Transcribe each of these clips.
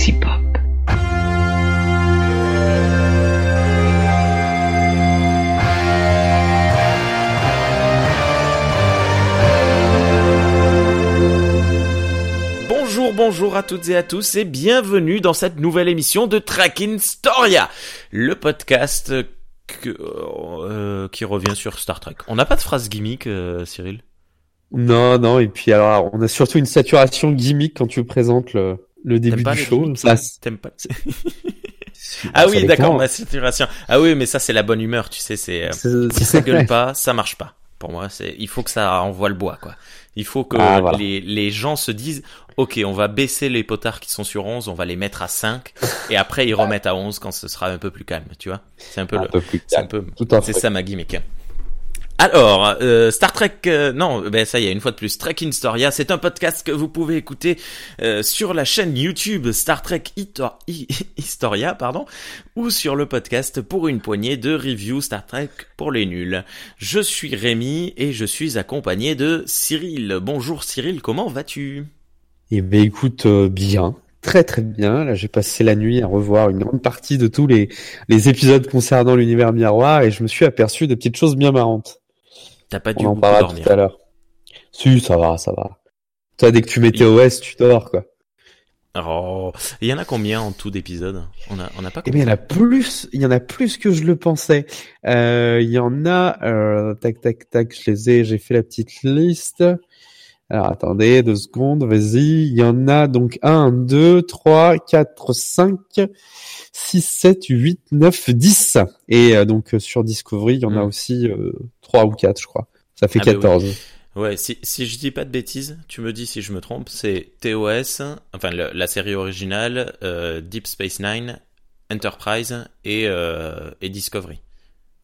sexy pop. Bonjour, bonjour à toutes et à tous et bienvenue dans cette nouvelle émission de Tracking Storia, le podcast que- euh, qui revient sur Star Trek. On n'a pas de phrase gimmick, euh, Cyril? Non, non, et puis alors, on a surtout une saturation gimmick quand tu présentes le, le début pas du show. Ça, T'aimes pas Ah oui, d'accord, ma saturation. Ah oui, mais ça c'est la bonne humeur, tu sais, c'est euh, si ça gueule pas, ça marche pas. Pour moi, c'est il faut que ça envoie le bois quoi. Il faut que Ah, voilà. les, les gens se disent OK, on va baisser les potards qui sont sur 11, on va les mettre à 5 et après ils remettent à 11 quand ce sera un peu plus calme, tu vois. C'est un peu un le peu plus un calme. peu c'est ça ma gimmick. Alors, euh, Star Trek, euh, non, ben ça y est, une fois de plus, Trek in Storia, c'est un podcast que vous pouvez écouter euh, sur la chaîne YouTube Star Trek Historia, pardon, ou sur le podcast pour une poignée de reviews Star Trek pour les nuls. Je suis Rémi et je suis accompagné de Cyril. Bonjour Cyril, comment vas-tu? Eh ben, écoute, bien. Très très bien. Là, j'ai passé la nuit à revoir une grande partie de tous les épisodes concernant l'univers miroir et je me suis aperçu de petites choses bien marrantes. T'as pas dû On en parlera dormir. tout à l'heure. Si, ça va, ça va. Toi, dès que tu mets TOS, tu dors, quoi. Oh, il y en a combien en tout d'épisodes? On a, on a pas Eh bien, il y en a plus, il y en a plus que je le pensais. Euh, il y en a, euh, tac, tac, tac, je les ai, j'ai fait la petite liste. Alors, attendez, deux secondes, vas-y. Il y en a donc 1, 2, 3, 4, 5, 6, 7, 8, 9, 10. Et euh, donc, euh, sur Discovery, il y en a Hmm. aussi euh, 3 ou 4, je crois. Ça fait Ah bah oui. 14. Ouais, si, si je dis pas de bêtises, tu me dis si je me trompe, c'est TOS, enfin le- la série originale, euh, Deep Space Nine, Enterprise et, euh, et Discovery.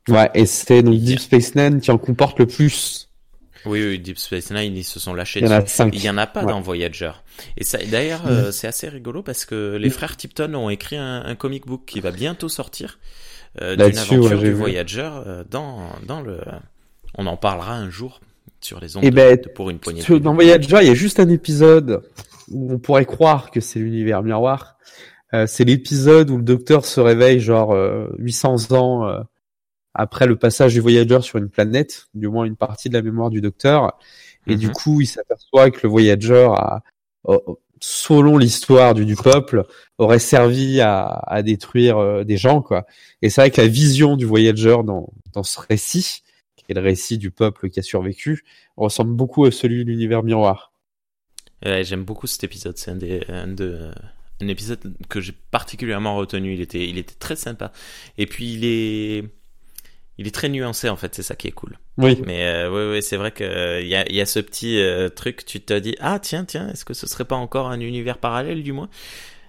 Ouais, et c'est donc Deep Space Nine qui en comporte le plus. Oui, oui, Deep Space Nine, ils se sont lâchés Il y en a. 5. Il y en a pas Ouais. dans Voyager. Et ça, d'ailleurs, euh, c'est assez rigolo parce que les frères Tipton ont écrit un, un comic book qui va bientôt sortir euh, d'une aventure ouais, du vu. Voyager euh, dans dans le. On en parlera un jour sur les ondes Eh de- ben, de- pour une poignée. de Sur- minutes. Dans Voyager, il y a juste un épisode où on pourrait croire que c'est l'univers miroir. Euh, c'est l'épisode où le docteur se réveille genre euh, 800 ans euh, après le passage du Voyager sur une planète, du moins une partie de la mémoire du docteur. Et du Mhm. coup, il s'aperçoit que le Voyager, a, selon l'histoire du, du peuple, aurait servi à, à détruire euh, des gens. quoi. Et c'est vrai que la vision du Voyager dans, dans ce récit, qui est le récit du peuple qui a survécu, ressemble beaucoup à celui de l'univers miroir. Ouais, j'aime beaucoup cet épisode. C'est un des, un de, un épisode que j'ai particulièrement retenu. Il était, il était très sympa. Et puis il est, il est très nuancé en fait. C'est ça qui est cool. Oui. Mais euh, ouais, ouais, c'est vrai que euh, il y a, y a ce petit euh, truc. Tu te dis, ah tiens, tiens, est-ce que ce serait pas encore un univers parallèle du moins?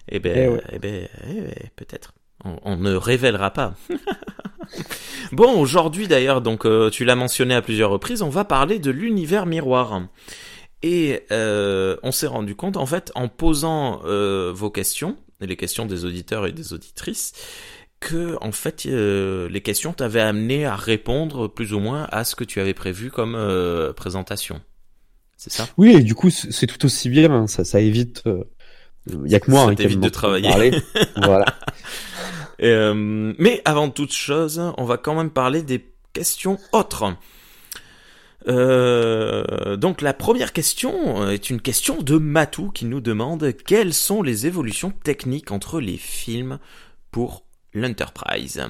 Eh ben, Eh ouais. eh ben, eh ben, peut-être. On, on ne révélera pas. bon, aujourd'hui d'ailleurs, donc euh, tu l'as mentionné à plusieurs reprises, on va parler de l'univers miroir. Et euh, on s'est rendu compte, en fait, en posant euh, vos questions, les questions des auditeurs et des auditrices, que en fait, euh, les questions t'avaient amené à répondre plus ou moins à ce que tu avais prévu comme euh, présentation. C'est ça? Oui, et du coup, c'est tout aussi bien. hein, Ça, ça évite. Il y a que moi Ça hein, t'évite de travailler. parler. voilà. Euh, mais avant toute chose, on va quand même parler des questions autres. Euh, donc la première question est une question de Matou qui nous demande quelles sont les évolutions techniques entre les films pour l'Enterprise.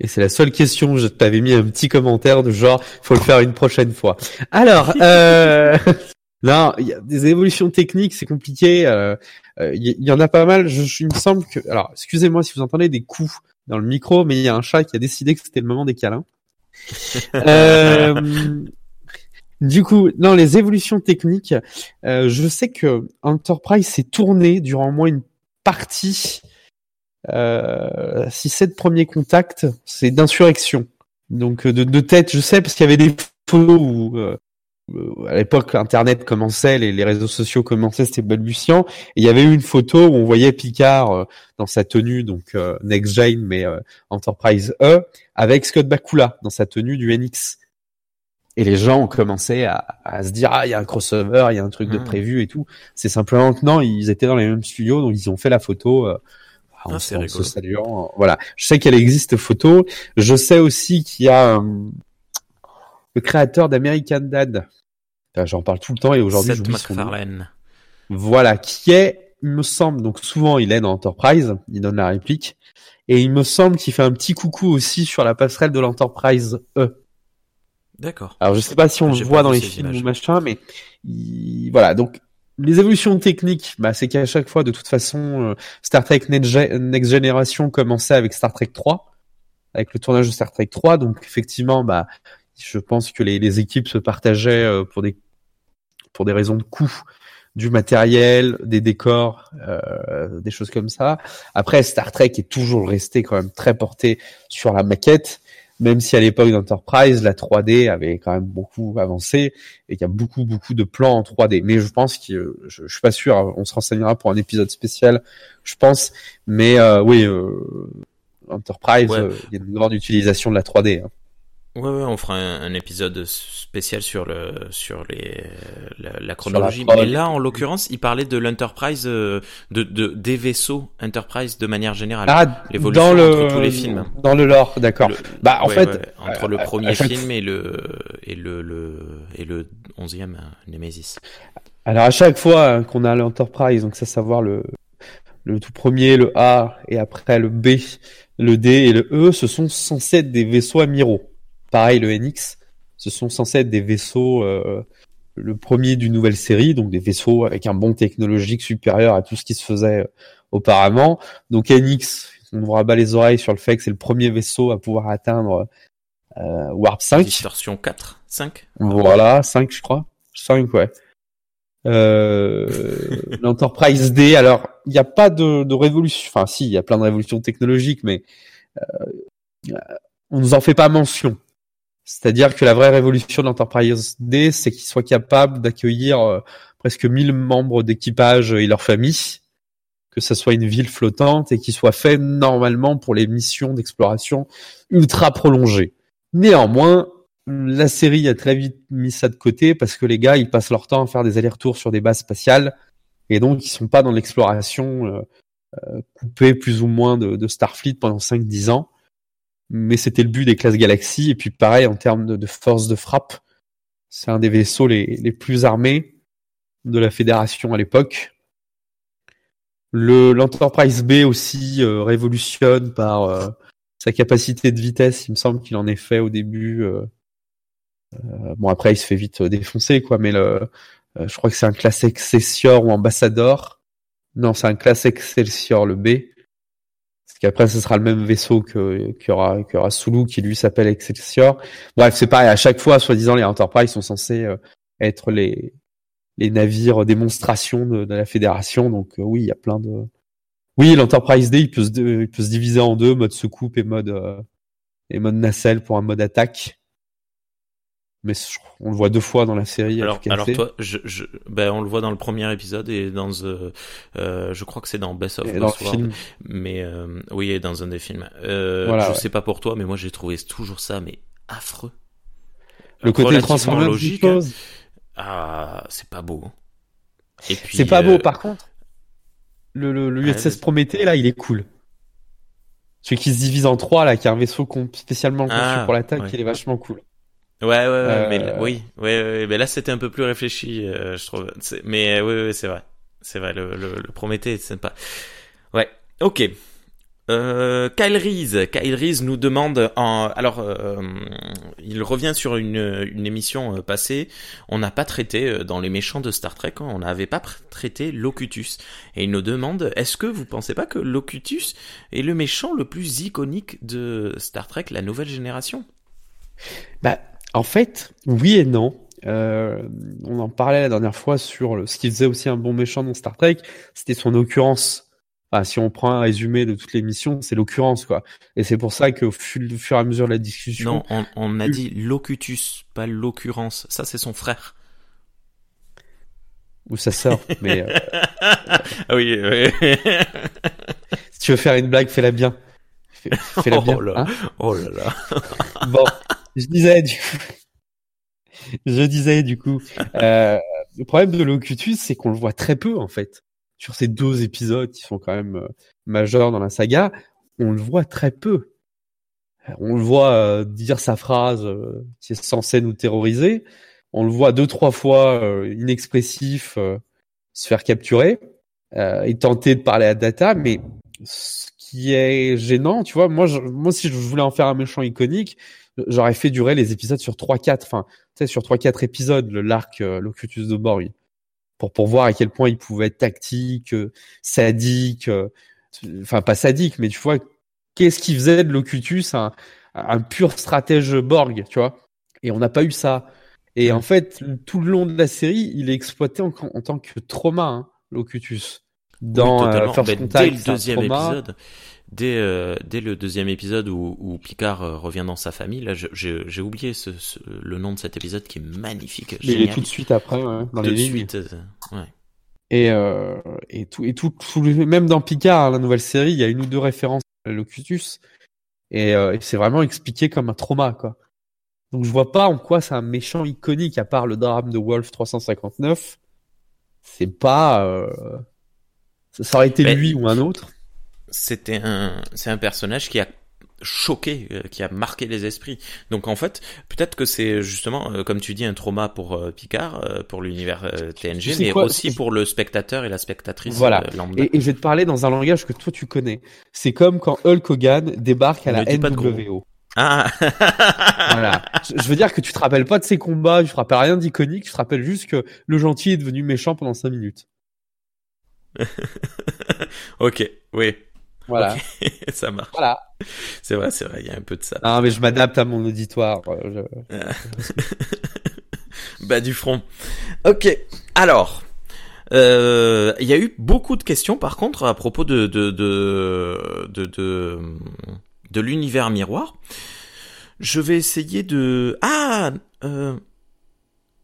Et c'est la seule question. Je t'avais mis un petit commentaire de genre, faut le faire une prochaine fois. Alors, euh... non, il y a des évolutions techniques, c'est compliqué. euh, euh, Il y, il y en a pas mal. Je, je- il me semble que, alors, excusez-moi si vous entendez des coups dans le micro, mais il y a un chat qui a décidé que c'était le moment des câlins. Euh, Du coup, non, les évolutions techniques, euh, je sais que Enterprise s'est tourné durant au moins une partie, euh, si c'est le premier contact, c'est d'insurrection. Donc euh, de, de tête, je sais parce qu'il y avait des photos où euh, euh, à l'époque Internet commençait, les, les réseaux sociaux commençaient, c'était balbutiant. Et il y avait eu une photo où on voyait Picard euh, dans sa tenue, donc euh, Next Gen, mais euh, Enterprise E, avec Scott Bakula dans sa tenue du NX. Et les gens ont commencé à, à se dire ah il y a un crossover, il y a un truc de Mhm. prévu et tout. C'est simplement que non, ils étaient dans les mêmes studios, donc ils ont fait la photo. En, Ah, se- en saluant. Voilà. Je sais qu'elle existe photo. Je sais aussi qu'il y a euh, le créateur d'American Dad. J'en parle tout le temps et aujourd'hui j'oublie son nom. Voilà, qui est, il me semble, donc souvent il est dans Enterprise, il donne la réplique, et il me semble qu'il fait un petit coucou aussi sur la passerelle de l'Enterprise E. D'accord. Alors je sais pas si on le J'ai voit dans les films images. ou machin, mais il- voilà. Donc les évolutions techniques, bah, c'est qu'à chaque fois, de toute façon, euh, Star Trek Next, Ge- Next Generation commençait avec Star Trek 3, avec le tournage de Star Trek 3. Donc effectivement, bah, je pense que les, équipes se partageaient euh, pour des pour des raisons de coût du matériel, des décors, euh, des choses comme ça. Après, Star Trek est toujours resté quand même très porté sur la maquette, même si à l'époque d'Enterprise, la 3D avait quand même beaucoup avancé et qu'il y a beaucoup beaucoup de plans en 3D. Mais je pense que je, je suis pas sûr, on se renseignera pour un épisode spécial, je pense. Mais euh, oui, euh, Enterprise, Ouais. euh, il y a une grande utilisation de la 3D. hein. Ouais, ouais, on fera un, un épisode spécial sur le sur les la, la chronologie. Mais là, en l'occurrence, il parlait de l'Enterprise, euh, de, de des vaisseaux Enterprise de manière générale. Ah, L'évolution dans le entre tous les films. dans le lore, d'accord. Bah en ouais, fait, ouais, entre le à premier film et le et le, le et le onzième euh, Nemesis. Alors à chaque fois hein, qu'on a l'Enterprise, donc c'est à savoir le le tout premier, le A et après le B, le D et le E, ce sont censés être des vaisseaux amiraux. Pareil le NX, ce sont censés être des vaisseaux euh, le premier d'une nouvelle série, donc des vaisseaux avec un bon technologique supérieur à tout ce qui se faisait euh, auparavant. Donc NX, on nous rabat les oreilles sur le fait que c'est le premier vaisseau à pouvoir atteindre euh, Warp 5. Distorsion 4, 5. Voilà, 5 je crois. 5 ouais. Euh, L'Enterprise D, alors il n'y a pas de, de révolution, enfin si, il y a plein de révolutions technologiques, mais euh, on nous en fait pas mention. C'est-à-dire que la vraie révolution de l'Enterprise D, c'est qu'il soit capable d'accueillir euh, presque 1000 membres d'équipage et leurs familles, que ça soit une ville flottante et qu'il soit fait normalement pour les missions d'exploration ultra prolongées. Néanmoins, la série a très vite mis ça de côté parce que les gars, ils passent leur temps à faire des allers-retours sur des bases spatiales et donc ils sont pas dans l'exploration euh, euh, coupée plus ou moins de, de Starfleet pendant 5-10 ans. Mais c'était le but des classes Galaxy et puis pareil en termes de, force de frappe, c'est un des vaisseaux les, les plus armés de la Fédération à l'époque. Le l'Enterprise B aussi euh, révolutionne par euh, sa capacité de vitesse. Il me semble qu'il en est fait au début. euh, euh, bon après il se fait vite euh, défoncer quoi, mais le, euh, je crois que c'est un classe Excelsior ou Ambassador. Non, c'est un classe Excelsior le B. Qu'après ce sera le même vaisseau que qu'il y aura qu'il y aura Sulu qui lui s'appelle Excelsior. Bref, c'est pareil. À chaque fois, soi-disant, les Enterprise sont censés euh, être les les navires démonstration de, de la fédération. Donc euh, oui, il y a plein de. Oui, l'Enterprise D, il peut se il peut se diviser en deux, mode secoupe et mode euh, et mode nacelle pour un mode attaque. Mais je- on le voit deux fois dans la série. Alors, alors toi, je, je, ben, on le voit dans le premier épisode et dans, euh, euh, je crois que c'est dans Best of Et dans le Lost World. film. Mais euh, oui, et dans un des films. Euh, Voilà, je ouais. sais pas pour toi, mais moi j'ai trouvé toujours ça, mais affreux. Le côté transformé logique. hein. Ah, c'est pas beau. Et puis. C'est pas beau, euh, par contre. Le, le, le USS vas-y. Prométhée, là, il est cool. Celui qui se divise en trois, là, qui a un vaisseau con- spécialement conçu Ah, pour l'attaque, ouais. il est vachement cool. Ouais, ouais, ouais, Euh, mais là- oui, ouais, ouais, mais là c'était un peu plus réfléchi, euh, je trouve. Mais euh, oui, oui, c'est vrai, c'est vrai. Le, le, le Prométhée, c'est sympa. Ouais, ok. Euh, Kyle Reese, Kyle Reese nous demande en, alors, euh, il revient sur une, une émission euh, passée. On n'a pas traité dans les méchants de Star Trek, hein, on n'avait pas traité Locutus, et il nous demande est-ce que vous pensez pas que Locutus est le méchant le plus iconique de Star Trek, la nouvelle génération? Bah, en fait, oui et non. Euh, on en parlait la dernière fois sur le- ce qui faisait aussi un bon méchant dans Star Trek, c'était son occurrence. Enfin, si on prend un résumé de toutes les missions, c'est l'occurrence, quoi. Et c'est pour ça qu'au fu- au fur et à mesure de la discussion, Non, on, on a dit locutus, pas l'occurrence. Ça, c'est son frère. ou sa sœur, mais euh, Ah oui, oui. si tu veux faire une blague, fais-la bien. Fais- Fais-la bien. Oh là. hein. oh là là. bon, je disais du coup. je disais du coup, euh, le problème de Locutus, c'est qu'on le voit très peu en fait. Sur ces deux épisodes qui sont quand même euh, majeurs dans la saga, on le voit très peu. On le voit euh, dire sa phrase euh, qui est censée nous terroriser. On le voit deux trois fois inexpressif se faire capturer et tenter de parler à Data, mais ce qui est gênant, tu vois, moi, je, moi si je voulais en faire un méchant iconique, j'aurais fait durer les épisodes sur 3-4, enfin, tu sais, sur 3-4 épisodes, le l'arc euh, Locutus de Borg, pour, pour voir à quel point il pouvait être tactique, euh, sadique, euh, enfin, pas sadique, mais tu vois, qu'est-ce qui faisait de Locutus un, un pur stratège Borg, tu vois. Et on n'a pas eu ça. Et en fait, tout le long de la série, il est exploité en, en tant que trauma, hein, Locutus. Dans oui, First Contact, dès le deuxième épisode, dès, euh, dès le deuxième épisode où, où Picard euh, revient dans sa famille, là j'ai oublié ce, ce, le nom de cet épisode qui est magnifique. Mais il est tout de suite après, ouais, dans tout les de suite, euh, ouais. Et, euh, et tout, et tout, tout, même dans Picard, la nouvelle série, il y a une ou deux références à Locutus. Et, euh, et c'est vraiment expliqué comme un trauma, quoi. Donc je vois pas en quoi c'est un méchant iconique à part le drame de Wolf 359. C'est pas, euh... ça aurait été Mais- lui ou un autre. C'était un, c'est un personnage qui a choqué, euh, qui a marqué les esprits. Donc en fait, peut-être que c'est justement, euh, comme tu dis, un trauma pour euh, Picard, euh, pour l'univers TNG, mais quoi aussi pour le spectateur et la spectatrice Voilà. lambda. Et, et je vais te parler dans un langage que toi tu connais. C'est comme quand Hulk Hogan débarque à Ne la. NWO. Ah, Voilà. Je, je veux dire que tu te rappelles pas de ses combats, tu te rappelles rien d'iconique, tu te rappelles juste que le gentil est devenu méchant pendant 5 minutes. ok, oui, Voilà. ça marche. Voilà. C'est vrai, c'est vrai, il y a un peu de ça. Non, mais je m'adapte à mon auditoire. euh, je- Bah du front. Ok. Alors, euh, il y a eu beaucoup de questions par contre à propos de de de de de, de l'univers miroir. Je vais essayer de ah euh,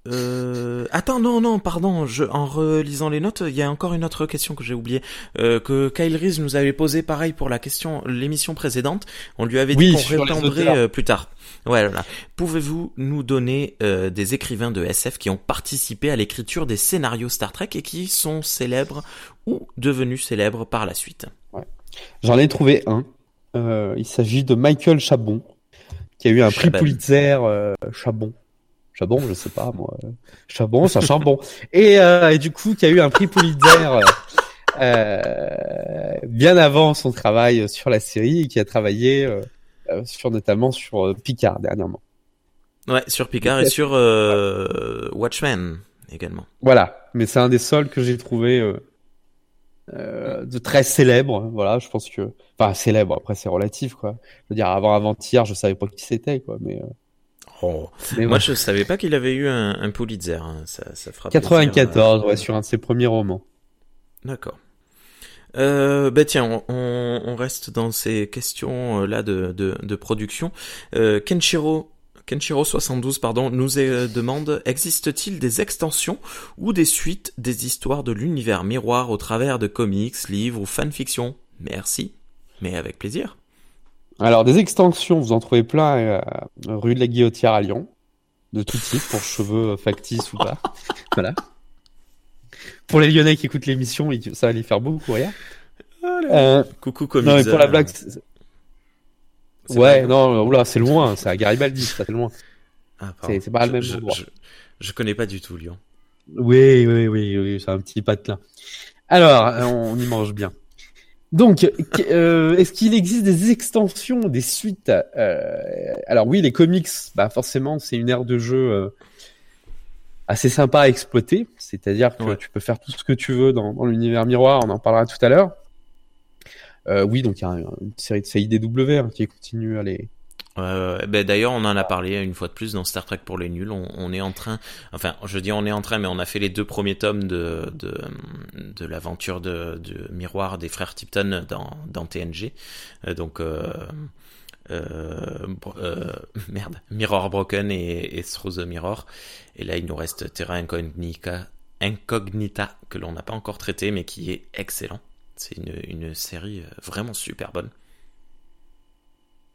euh, attends non non pardon je en relisant les notes il y a encore une autre question que j'ai oubliée euh, que Kyle Reese nous avait posée pareil pour la question l'émission précédente on lui avait Oui, dit sur qu'on répondrait euh, plus tard ouais voilà Pouvez-vous nous donner euh, des écrivains de SF qui ont participé à l'écriture des scénarios Star Trek et qui sont célèbres ou devenus célèbres par la suite? J'en ai trouvé un. Euh, il s'agit de Michael Chabon, qui a eu un prix. Pulitzer. Euh, Chabon. Chabon, je sais pas moi. Chabon, c'est un charbon. Et, euh, et du coup, qui a eu un prix Pulitzer euh, euh, bien avant son travail sur la série et qui a travaillé euh, euh, sur notamment sur euh, Picard dernièrement. Ouais, sur Picard et sur euh, Watchmen également. Voilà, mais c'est un des seuls que j'ai trouvé euh, euh, de très célèbre. Voilà, je pense que, enfin célèbre. Après, c'est relatif, quoi. Je veux dire, avant avant-hier, je savais pas qui c'était, quoi. Mais, euh, Oh. mais Moi, ouais. je savais pas qu'il avait eu un, un Pulitzer. hein. Ça, ça fera plaisir, 94, euh, ouais, sur un de ses premiers romans. D'accord. Euh, bah tiens, on, on- on reste dans ces questions euh, là de, de, de production. Euh, Kenshiro Kenshiro 72 pardon nous euh, demande existe-t-il des extensions ou des suites des histoires de l'univers miroir au travers de comics, livres ou fanfiction Merci, mais avec plaisir. Alors, des extensions, vous en trouvez plein euh, rue de la Guillotière à Lyon, de tout type, pour cheveux euh, factices ou pas. voilà. Pour les Lyonnais qui écoutent l'émission, ça va les faire beaucoup rire. Euh, Coucou comics. non, mais pour la blague, c'est- c'est ouais, non, oula, c'est loin, c'est à Garibaldi, ça fait loin. Ah, c'est- c'est pas le Je- même je, endroit. je, je connais pas du tout Lyon. Oui, oui, oui, oui, c'est un petit patelin. Alors, euh, on y mange bien. Donc, euh, est-ce qu'il existe des extensions, des suites euh, Alors oui, les comics, bah forcément, c'est une ère de jeu euh, assez sympa à exploiter. C'est-à-dire que Ouais. tu peux faire tout ce que tu veux dans, dans l'univers miroir. On en parlera tout à l'heure. Euh, oui, donc il y a une série de CIDW hein, qui continue à les, Euh, ben d'ailleurs, on en a parlé une fois de plus dans Star Trek pour les nuls. On, est en train, enfin, je dis on est en train, mais on a fait les deux premiers tomes de de, de l'aventure de, de miroir des frères Tipton dans dans TNG. Euh, donc euh, euh, euh, merde, Mirror Broken et, et Through the Mirror. Et là, il nous reste Terra Incognita, Incognita que l'on n'a pas encore traité, mais qui est excellent. C'est une, une série euh, vraiment super bonne.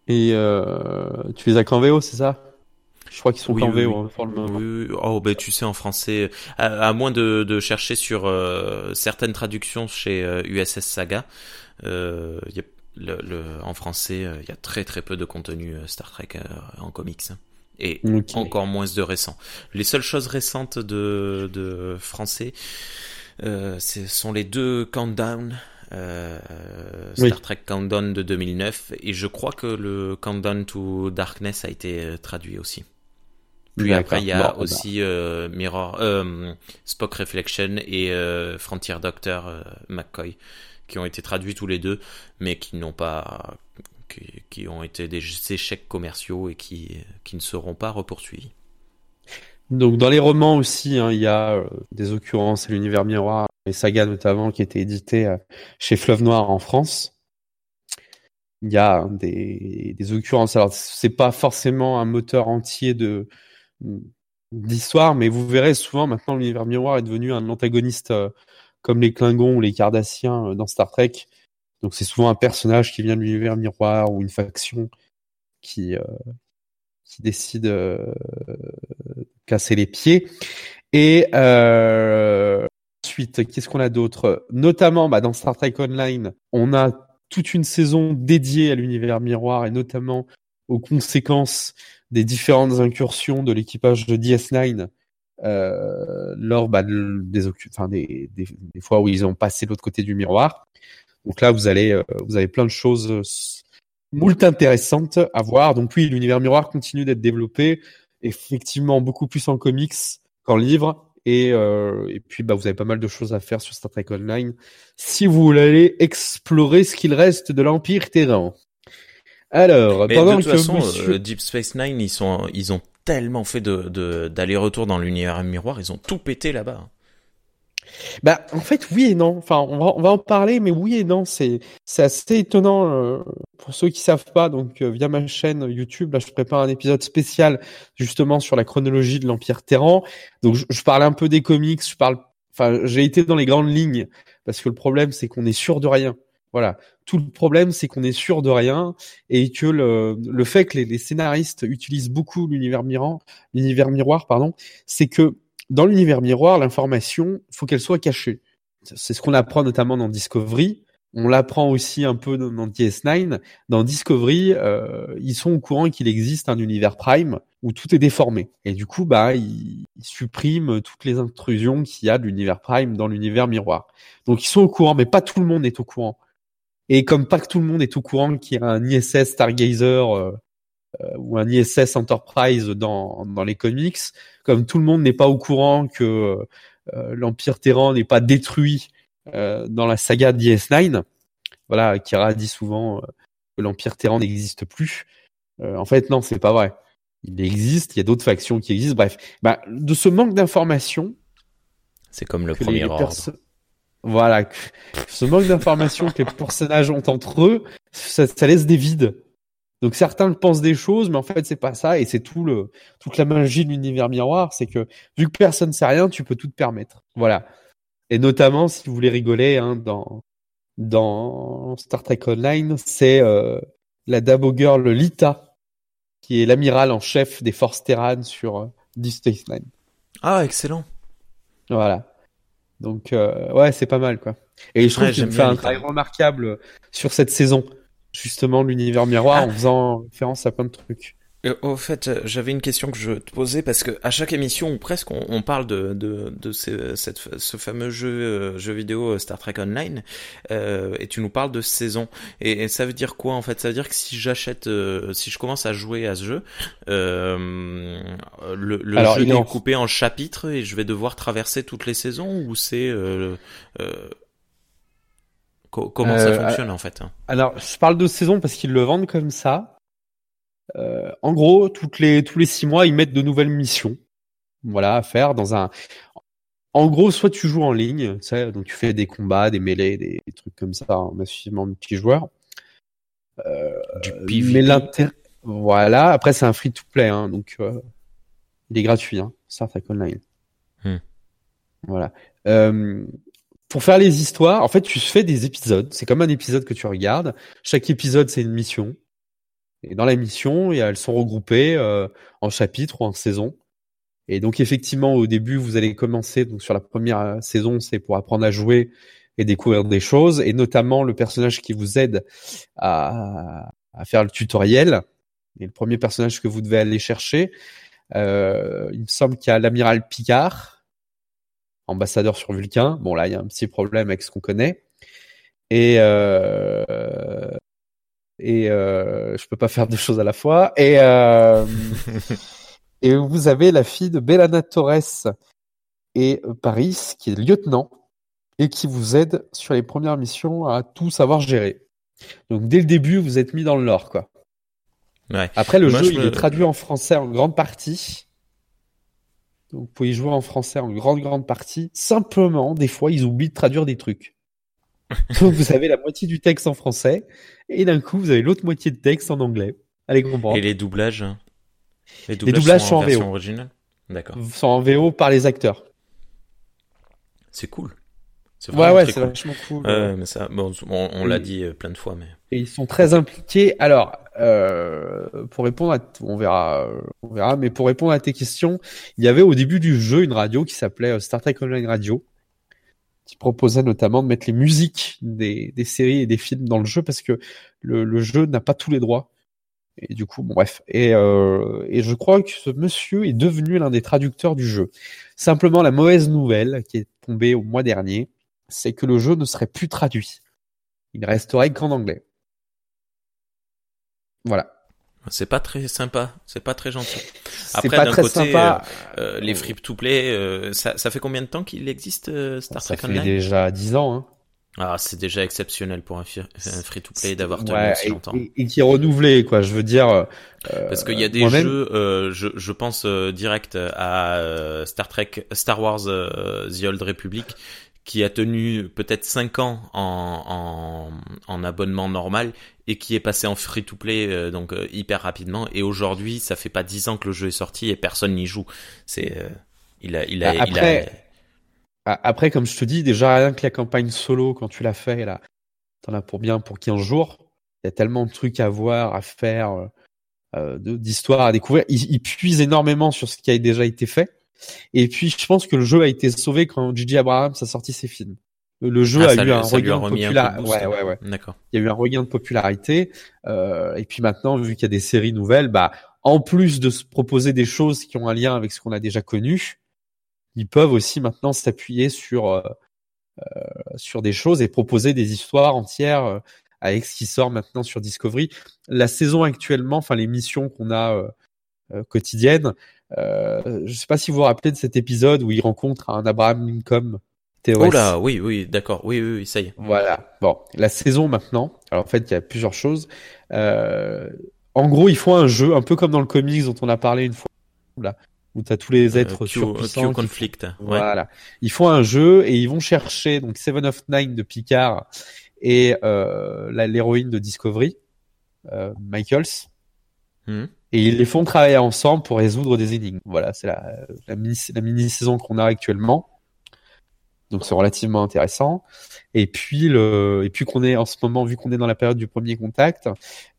Et euh, tu les as qu'en VO, c'est ça? Je crois qu'ils sont Oui, en oui, VO oui. hein, le moment. Oui, oui. Oh, ben tu sais, en français, à, à moins de, de chercher sur euh, certaines traductions chez euh, USS Saga, euh, y a, le, le, en français, euh, il y a très très peu de contenu euh, Star Trek euh, en comics. hein. Et encore moins de récents. Les seules choses récentes de, de français, euh, ce sont les deux Countdown. Euh, Oui. Star Trek Countdown de 2009 et je crois que le Countdown to Darkness a été euh, traduit aussi. Puis après, il y a Bon, bah. aussi euh, Mirror, euh, Spock Reflection et euh, Frontier Doctor McCoy, qui ont été traduits tous les deux, mais qui n'ont pas, qui, qui ont été des échecs commerciaux et qui, qui ne seront pas repoursuivis. Donc dans les romans aussi, hein, il y a euh, des occurrences, l'univers miroir, les sagas notamment qui étaient édités euh, chez Fleuve Noir en France. Il y a hein, des, des occurrences. Alors c'est pas forcément un moteur entier de d'histoire, mais vous verrez souvent maintenant l'univers miroir est devenu un antagoniste euh, comme les Klingons ou les Cardassiens dans Star Trek. Donc c'est souvent un personnage qui vient de l'univers miroir ou une faction qui qui décide euh, de casser les pieds. Et euh, ensuite, qu'est-ce qu'on a d'autre? Notamment, bah, dans Star Trek Online, on a toute une saison dédiée à l'univers miroir et notamment aux conséquences des différentes incursions de l'équipage de DS9 euh, lors bah, de- des, enfin, des, des, des fois où ils ont passé l'autre côté du miroir. Donc là, vous allez, euh, vous avez plein de choses euh, moult intéressantes à voir. Donc oui, l'univers miroir continue d'être développé, effectivement beaucoup plus en comics qu'en livre. Et, euh, et puis bah, vous avez pas mal de choses à faire sur Star Trek Online si vous voulez aller explorer ce qu'il reste de l'Empire Terran. Alors, Mais pendant de toute que façon, monsieur- euh, Deep Space Nine, ils sont, ils ont tellement fait de, de, d'aller-retour dans l'univers miroir, ils ont tout pété là-bas. Bah, en fait, oui et non. Enfin, on va, on va en parler, mais oui et non. C'est, assez étonnant euh, pour ceux qui savent pas. Donc, euh, via ma chaîne YouTube, là, je prépare un épisode spécial justement sur la chronologie de l'Empire Terran. Donc, je, je parle un peu des comics. Je parle, enfin, j'ai été dans les grandes lignes parce que le problème, c'est qu'on est sûr de rien. Voilà. Tout le problème, c'est qu'on est sûr de rien et que le, le fait que les, les scénaristes utilisent beaucoup l'univers miroir, l'univers miroir, pardon, c'est que dans l'univers miroir, l'information, faut qu'elle soit cachée. C'est ce qu'on apprend notamment dans Discovery. On l'apprend aussi un peu dans dans DS9. Dans Discovery, euh, ils sont au courant qu'il existe un univers Prime où tout est déformé. Et du coup, bah, ils, ils suppriment toutes les intrusions qu'il y a de l'univers Prime dans l'univers miroir. Donc, ils sont au courant, mais pas tout le monde est au courant. Et comme pas que tout le monde est au courant qu'il y a un ISS Stargazer euh, ou un ISS Enterprise dans, dans les comics, comme tout le monde n'est pas au courant que euh, l'Empire Terran n'est pas détruit euh, dans la saga DS9, voilà, Kira dit souvent euh, que l'Empire Terran n'existe plus. Euh, en fait, non, c'est pas vrai. Il existe, il y a d'autres factions qui existent. Bref, bah, de ce manque d'informations, C'est comme le premier les ordre. voilà, ce manque d'informations que les personnages ont entre eux, ça, ça laisse des vides. Donc certains pensent des choses, mais en fait c'est pas ça, et c'est tout le toute la magie de l'univers miroir, c'est que vu que personne sait rien, tu peux tout te permettre. Voilà. Et notamment, si vous voulez rigoler, hein, dans dans Star Trek Online, c'est euh, la Dabo Girl Lita, qui est l'amiral en chef des forces Terran sur euh, Deep Space Nine. Ah, excellent. Voilà. Donc euh, ouais, c'est pas mal quoi. Et je trouve Ouais, qu'il fait un travail remarquable sur cette saison, justement l'univers miroir, Ah. en faisant référence à plein de trucs. Euh, Au fait, euh, j'avais une question que je te posais parce que à chaque émission ou presque on, on parle de de, de ce, cette, ce fameux jeu euh, jeu vidéo Star Trek Online euh, et tu nous parles de saison et, et ça veut dire quoi en fait? Ça veut dire que si j'achète, euh, si je commence à jouer à ce jeu, euh, le, le Alors, jeu il est en- coupé en chapitres et je vais devoir traverser toutes les saisons ou c'est euh, euh, co- comment ça Euh, fonctionne en fait hein Alors, je parle de saison parce qu'ils le vendent comme ça. Euh, en gros, toutes les tous les six mois, ils mettent de nouvelles missions, voilà, à faire dans un. En gros, soit tu joues en ligne, tu sais, donc tu fais des combats, des mêlées, des, des trucs comme ça, hein, massivement multijoueur. Du Euh, PvP. Mais l'intérêt, voilà. Après, c'est un free to play, hein, donc euh, il est gratuit, hein, Star Trek Online. Hmm. Voilà. Euh, pour faire les histoires, en fait, tu fais des épisodes. C'est comme un épisode que tu regardes. Chaque épisode, c'est une mission. Et dans la mission, elles sont regroupées en chapitres ou en saisons. Et donc effectivement, au début, vous allez commencer donc sur la première saison, c'est pour apprendre à jouer et découvrir des choses, et notamment le personnage qui vous aide à, à faire le tutoriel. Et le premier personnage que vous devez aller chercher, euh, il me semble qu'il y a l'amiral Picard, ambassadeur sur Vulcain. Bon là, il y a un petit problème avec ce qu'on connaît. Et euh, et euh, je peux pas faire deux choses à la fois. Et euh, et vous avez la fille de Belana Torres et Paris, qui est lieutenant et qui vous aide sur les premières missions à tout savoir gérer. Donc dès le début, vous êtes mis dans le lore, quoi. Ouais. Après, le jeu, il est traduit en français en grande partie. Donc vous pouvez jouer en français en grande, grande partie. Simplement, des fois, ils oublient de traduire des trucs. Donc vous avez la moitié du texte en français, et d'un coup, vous avez l'autre moitié de texte en anglais. Allez comprendre. Et les doublages hein Les doublages, sont, en, version VO. originale D'accord. Sont en VO par les acteurs. C'est cool. Ouais, ouais, c'est vachement cool. Ouais, mais ça, bon, on, on l'a dit euh, plein de fois, mais. Et ils sont très impliqués. Alors, euh, pour répondre à, on verra, on verra, mais pour répondre à tes questions, il y avait au début du jeu une radio qui s'appelait euh, Star Trek Online Radio, qui proposait notamment de mettre les musiques des, séries et des films dans le jeu parce que le, le jeu n'a pas tous les droits. Et du coup, bon, bref. Et, euh, et je crois que ce monsieur est devenu l'un des traducteurs du jeu. Simplement, la mauvaise nouvelle qui est tombée au mois dernier, c'est que le jeu ne serait plus traduit. Il ne resterait qu'en anglais. Voilà. C'est pas très sympa, c'est pas très gentil. Après, d'un côté, sympa. Euh, euh, les free to play, euh, ça, ça fait combien de temps qu'il existe euh, Star ça Trek fait Online? déjà 10 ans. Hein. Ah, c'est déjà exceptionnel pour un, un free to play d'avoir tenu Ouais, aussi longtemps. et- et qui est renouvelé, quoi. Je veux dire. euh, Parce qu'il y a des jeux, euh, je, je pense direct à euh, Star Trek, Star Wars The Old Republic, qui a tenu peut-être 5 ans en, en, en abonnement normal et qui est passé en free-to-play euh, donc euh, hyper rapidement. Et aujourd'hui, ça fait pas 10 ans que le jeu est sorti et personne n'y joue. C'est euh, il a il a, Bah, il après, a A- Après, comme je te dis, déjà rien que la campagne solo, quand tu l'as fait, là, t'en as pour bien pour 15 jours. Il y a tellement de trucs à voir, à faire, euh, euh, d'histoires à découvrir. Il, il puise énormément sur ce qui a déjà été fait. Et puis, je pense que le jeu a été sauvé quand J.J. Abrams a sorti ses films. Le, jeu Ah, a eu lui- un regain de popularité. coup de boost, Ouais, ouais, ouais. D'accord. Il y a eu un regain de popularité. Euh, et puis maintenant, vu qu'il y a des séries nouvelles, bah, en plus de se proposer des choses qui ont un lien avec ce qu'on a déjà connu, ils peuvent aussi maintenant s'appuyer sur euh, euh, sur des choses et proposer des histoires entières avec ce qui sort maintenant sur Discovery. La saison actuellement, enfin les missions qu'on a euh, quotidiennes, euh, je sais pas si vous vous rappelez de cet épisode où il rencontre un Abraham Lincoln. TOS. Oh là, oui, oui, d'accord, oui, oui, oui, ça y est. Voilà. Bon, la saison maintenant. Alors en fait, il y a plusieurs choses. Euh, en gros, ils font un jeu un peu comme dans le comics dont on a parlé une fois, là, où t'as tous les êtres Euh, Q, surpuissants. Q qui conflict. Ouais. voilà. Ils font un jeu et ils vont chercher donc Seven of Nine de Picard et euh, l'héroïne de Discovery, euh, Michaels, Mhm. et ils les font travailler ensemble pour résoudre des énigmes. Voilà, c'est la, mini saison qu'on a actuellement. Donc c'est relativement intéressant. Et puis le et puis qu'on est en ce moment vu qu'on est dans la période du premier contact,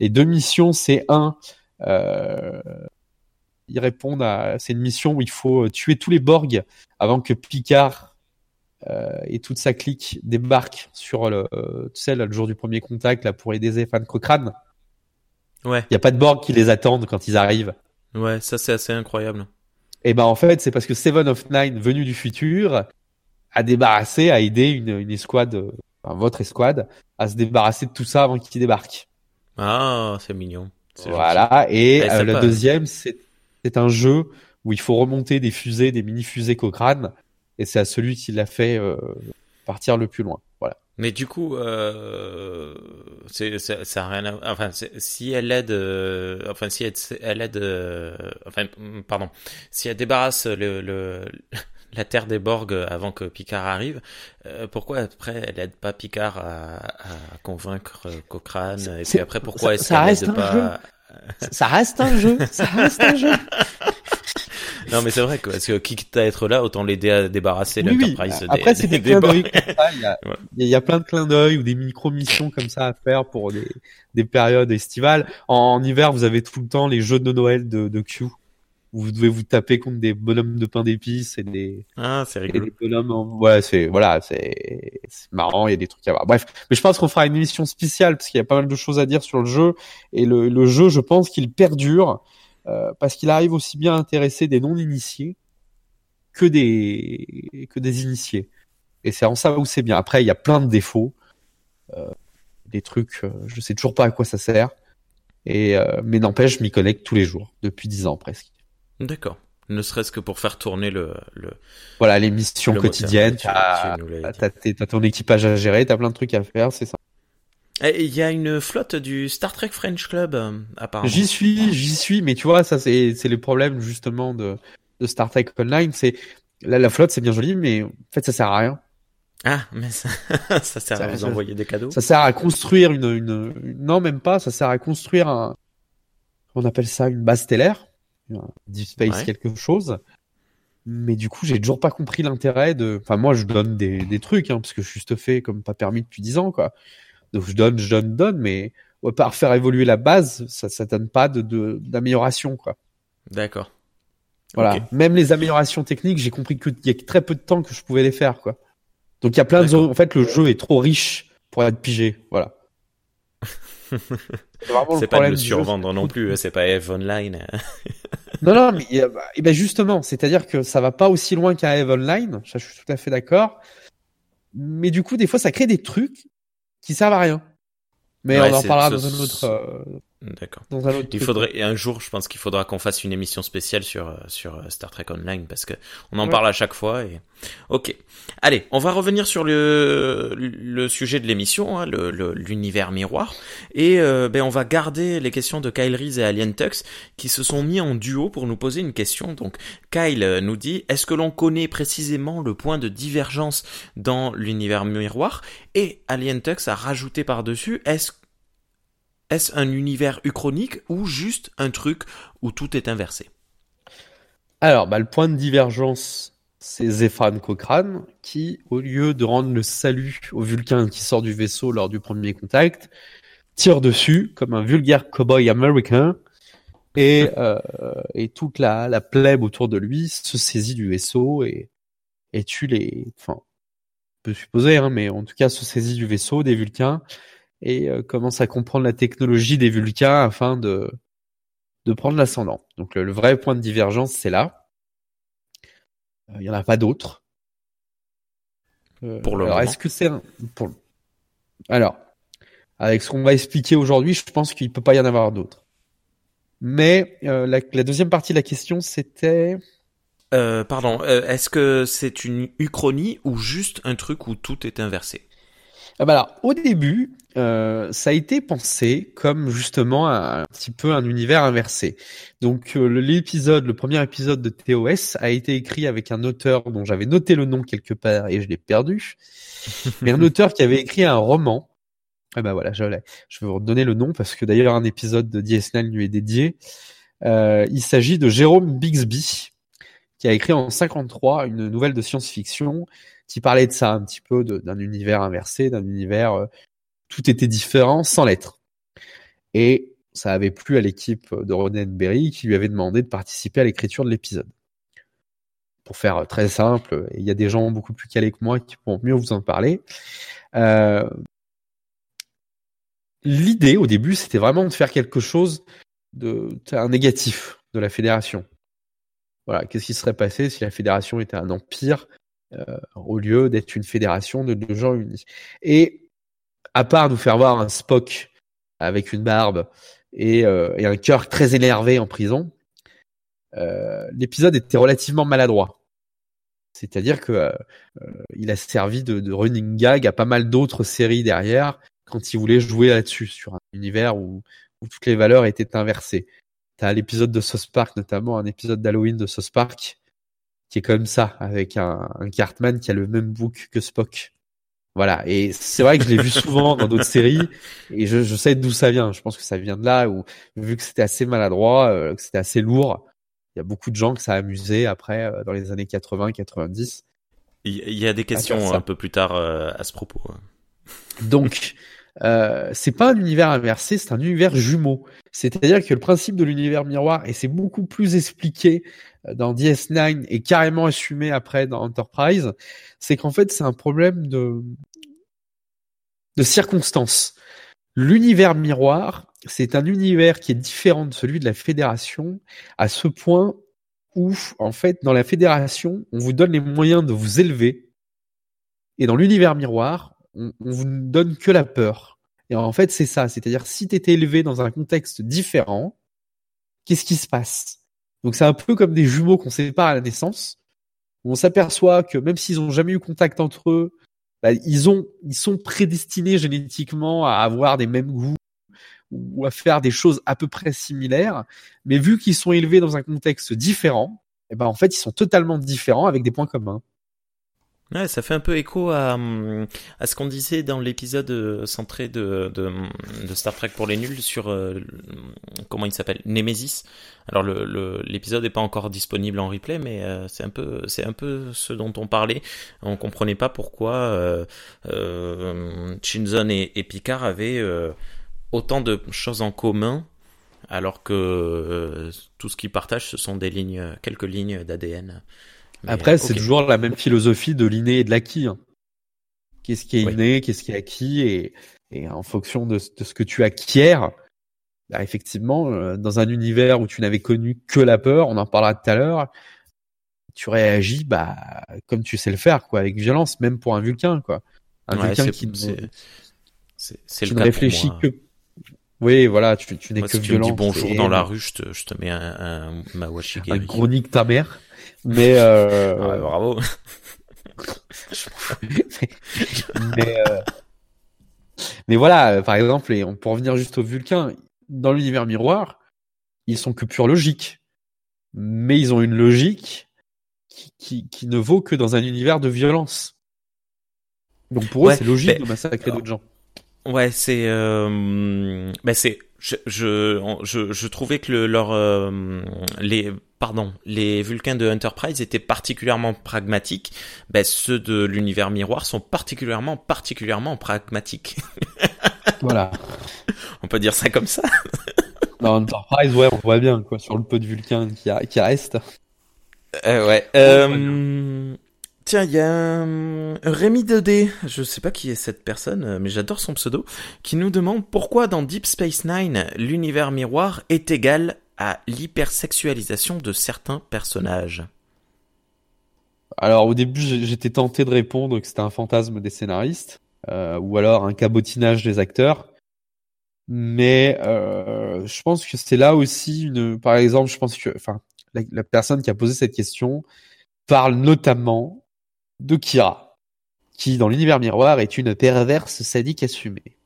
les deux missions c'est un euh, ils répondent à c'est une mission où il faut tuer tous les Borg avant que Picard euh, et toute sa clique débarquent sur le tu le jour du premier contact là pour aider Zéphane Cochrane. Ouais, Il y a pas de Borg qui les attendent quand ils arrivent. ouais, ça c'est assez incroyable. Et ben en fait, c'est parce que Seven of Nine, venu du futur, a débarrassé, a aidé une, une escouade, enfin, votre escouade, à se débarrasser de tout ça avant qu'ils débarquent. Ah, c'est mignon. Gentil. Voilà. Et Ouais, euh, le deuxième, c'est un jeu où il faut remonter des fusées, des mini fusées Cochrane, et c'est à celui qui l'a fait euh, partir le plus loin. Mais du coup, euh, c'est, c'est- ça a rien à, enfin, si elle aide, euh, enfin, si elle, elle aide, euh, enfin, mm, pardon, si elle débarrasse le, le, la terre des Borg avant que Picard arrive, euh, pourquoi après elle aide pas Picard à, à convaincre Cochrane, et puis après pourquoi ça- est-ce ça qu'elle reste aide un pas, jeu. Ça reste un jeu. Ça reste un jeu. non, mais c'est vrai que, parce que quitte à être là, autant l'aider à débarrasser Oui, oui. l'Enterprise. des- Après, c'est des des clins d'œil comme ça. Il y a, Ouais. il y a plein de clins d'œil ou des micro-missions comme ça à faire pour des, des périodes estivales. En, en hiver, vous avez tout le temps les jeux de Noël de, de Q. Où vous devez vous taper contre des bonhommes de pain d'épices et des, Ah, c'est rigolo. des bonhommes. En... Ouais, c'est voilà, c'est c'est marrant. Il y a des trucs à voir. Bref, mais je pense qu'on fera une émission spéciale parce qu'il y a pas mal de choses à dire sur le jeu et le, le jeu, je pense qu'il perdure euh, parce qu'il arrive aussi bien à intéresser des non-initiés que des que des initiés. Et c'est en ça où c'est bien. Après, il y a plein de défauts, euh, des trucs, euh, je sais toujours pas à quoi ça sert. Et euh, mais n'empêche, je m'y connecte tous les jours depuis dix ans presque. D'accord. Ne serait-ce que pour faire tourner le, le, Voilà, les missions le quotidiennes, t'as ton équipage à gérer, t'as plein de trucs à faire, c'est ça. Et Il y a une flotte du Star Trek French Club, euh, apparemment. J'y suis, j'y suis, mais tu vois, ça c'est c'est le problème justement de de Star Trek Online, c'est là la flotte c'est bien joli, mais en fait ça sert à rien. Ah, mais ça, ça sert à Ça- vous ça- envoyer des cadeaux. Ça sert à construire une, une, une- non même pas, ça sert à construire un, on appelle ça une base stellaire, un Deep Space Ouais. quelque chose. Mais du coup, j'ai toujours pas compris l'intérêt de. Enfin, moi, je donne des, des trucs, hein, parce que je suis stuffé comme pas permis depuis 10 ans, quoi. Donc, je donne, je donne, donne, mais à part faire évoluer la base, ça, ça donne pas de, de, d'amélioration, quoi. D'accord. Voilà. Même les améliorations techniques, j'ai compris qu'il y a très peu de temps que je pouvais les faire, quoi. Donc, il y a plein de. En fait, le jeu est trop riche pour être pigé. Voilà. C'est pas de le survendre non plus, hein, c'est pas Eve Online. Non, non, mais euh, bah, eh ben justement, c'est-à-dire que ça va pas aussi loin qu'un Eve Online. Ça, je suis tout à fait d'accord. Mais du coup, des fois, ça crée des trucs qui servent à rien. Mais Ouais, on en parlera dans un autre, D'accord. Il faudrait, un jour, je pense qu'il faudra qu'on fasse une émission spéciale sur, euh, sur euh, Star Trek Online parce que on en Ouais. parle à chaque fois et, ok. Allez, on va revenir sur le, le sujet de l'émission, hein, le, le- l'univers miroir. Et, euh, ben, on va garder les questions de Kyle Reese et Alien Tux qui se sont mis en duo pour nous poser une question. Donc, Kyle nous dit, est-ce que l'on connaît précisément le point de divergence dans l'univers miroir? Et Alien Tux a rajouté par-dessus, est-ce est-ce un univers uchronique ou juste un truc où tout est inversé? Alors, bah, le point de divergence, c'est Zéphran Cochrane qui, au lieu de rendre le salut au Vulcain qui sort du vaisseau lors du premier contact, tire dessus comme un vulgaire cowboy américain et, euh, et toute la, la plèbe autour de lui se saisit du vaisseau et, et tue les... Enfin, on peut supposer, hein, mais en tout cas se saisit du vaisseau des Vulcains et euh, commence à comprendre la technologie des Vulcains afin de, de prendre l'ascendant. Donc le, le vrai point de divergence, c'est là. Euh, Il y en a pas d'autres. Euh, Pour le alors, est-ce que c'est un... pour... Alors, avec ce qu'on va expliquer aujourd'hui, je pense qu'il peut pas y en avoir d'autres. Mais euh, la, la deuxième partie de la question, c'était euh, Pardon, euh, est-ce que c'est une uchronie ou juste un truc où tout est inversé? Ah bah alors, au début, euh, ça a été pensé comme justement un, un petit peu un univers inversé. Donc euh, l'épisode, le premier épisode de TOS a été écrit avec un auteur dont j'avais noté le nom quelque part et je l'ai perdu, mais un auteur qui avait écrit un roman. Ah bah voilà, je. Je vais vous redonner le nom parce que d'ailleurs un épisode de DS9 lui est dédié. Euh, il s'agit de Jérôme Bixby qui a écrit en 53 une nouvelle de science-fiction qui parlait de ça un petit peu, de- d'un univers inversé, d'un univers euh, tout était différent sans l'être. Et ça avait plu à l'équipe de Roddenberry qui lui avait demandé de participer à l'écriture de l'épisode. Pour faire euh, très simple, il y a des gens beaucoup plus calés que moi qui pourront mieux vous en parler. Euh, L'idée au début, c'était vraiment de faire quelque chose de un négatif de la fédération. Voilà, qu'est-ce qui serait passé si la fédération était un empire au lieu d'être une fédération de, de gens unis. Et à part nous faire voir un Spock avec une barbe et, euh, et un cœur très énervé en prison, euh, l'épisode était relativement maladroit. C'est-à-dire que euh, euh, il a servi de, de running gag à pas mal d'autres séries derrière quand il voulait jouer là-dessus sur un univers où, où toutes les valeurs étaient inversées. T'as l'épisode de South Park, notamment un épisode d'Halloween de South Park, qui est comme ça, avec un, un Cartman qui a le même book que Spock. Voilà, et c'est vrai que je l'ai vu souvent dans d'autres séries, et je, je sais d'où ça vient. Je pense que ça vient de là, où vu que c'était assez maladroit, euh, que c'était assez lourd, il y a beaucoup de gens que ça a amusé après dans les années 80, 90. Il y a des questions un peu plus tard à ce propos. Donc, euh, c'est pas un univers inversé, c'est un univers jumeau. C'est-à-dire que le principe de l'univers miroir, et c'est beaucoup plus expliqué euh, dans DS9 et carrément assumé après dans Enterprise, c'est qu'en fait c'est un problème de de circonstances. L'univers miroir, c'est un univers qui est différent de celui de la fédération à ce point où, en fait, dans la fédération, on vous donne les moyens de vous élever. Et dans l'univers miroir, on, vous donne que la peur. Et en fait, c'est ça. C'est-à-dire, si tu élevé dans un contexte différent, qu'est-ce qui se passe? Donc, c'est un peu comme des jumeaux qu'on sépare à la naissance, où on s'aperçoit que même s'ils ont jamais eu contact entre eux, bah, ils ont, ils sont prédestinés génétiquement à avoir des mêmes goûts ou à faire des choses à peu près similaires, mais vu qu'ils sont élevés dans un contexte différent, eh ben en fait ils sont totalement différents avec des points communs. Ouais, ça fait un peu écho à, à ce qu'on disait dans l'épisode euh, centré de, de, Star Trek pour les nuls sur euh, comment il s'appelle Nemesis. Alors l'épisode n'est pas encore disponible en replay, mais euh, c'est un peu un peu ce dont on parlait. On comprenait pas pourquoi euh, Shinzon et, et, Picard avaient autant de choses en commun, alors que tout ce qu'ils partagent ce sont des lignes quelques lignes d'ADN. Après, c'est toujours la même philosophie de l'inné et de l'acquis. Hein. Qu'est-ce qui est inné, qu'est-ce qui est acquis, et, et en fonction de, de, ce que tu acquiers, bah effectivement, euh, dans un univers où tu n'avais connu que la peur, on en parlera tout à l'heure, tu réagis bah comme tu sais le faire, quoi, avec violence, même pour un vulcain, quoi. Un vulcain qui c'est le ne réfléchit que oui, voilà, tu, tu n'es que si violent. Tu me dis bonjour dans la rue, je te, je te mets un, un Mawashigiri. Un chronique ta mère. Mais euh, ouais, bravo. mais, euh... mais voilà, par exemple, et pour revenir juste au Vulcain, dans l'univers miroir, ils sont que pure logique. Mais ils ont une logique qui, qui, qui ne vaut que dans un univers de violence. Donc pour eux, c'est logique de massacrer d'autres gens. Ouais, c'est, euh, ben c'est, je, je, je, je, trouvais que le, leur, euh, les, pardon, les Vulcains de Enterprise étaient particulièrement pragmatiques. Ben ceux de l'univers miroir sont particulièrement, particulièrement pragmatiques. voilà. On peut dire ça comme ça. Dans Enterprise, ouais, on voit bien quoi sur le peu de Vulcains qui, a, qui reste. Euh, ouais. Euh, Tiens, il y a un Rémi 2D, je sais pas qui est cette personne, euh, mais j'adore son pseudo, qui nous demande pourquoi dans Deep Space Nine, l'univers miroir est égal à l'hypersexualisation de certains personnages. Alors au début, j'étais tenté de répondre que c'était un fantasme des scénaristes, euh, ou alors un cabotinage des acteurs. Mais euh, je pense que c'est là aussi une. Par exemple, je pense que, enfin, la personne qui a posé cette question parle notamment de Kira, qui dans l'univers miroir est une perverse sadique assumée.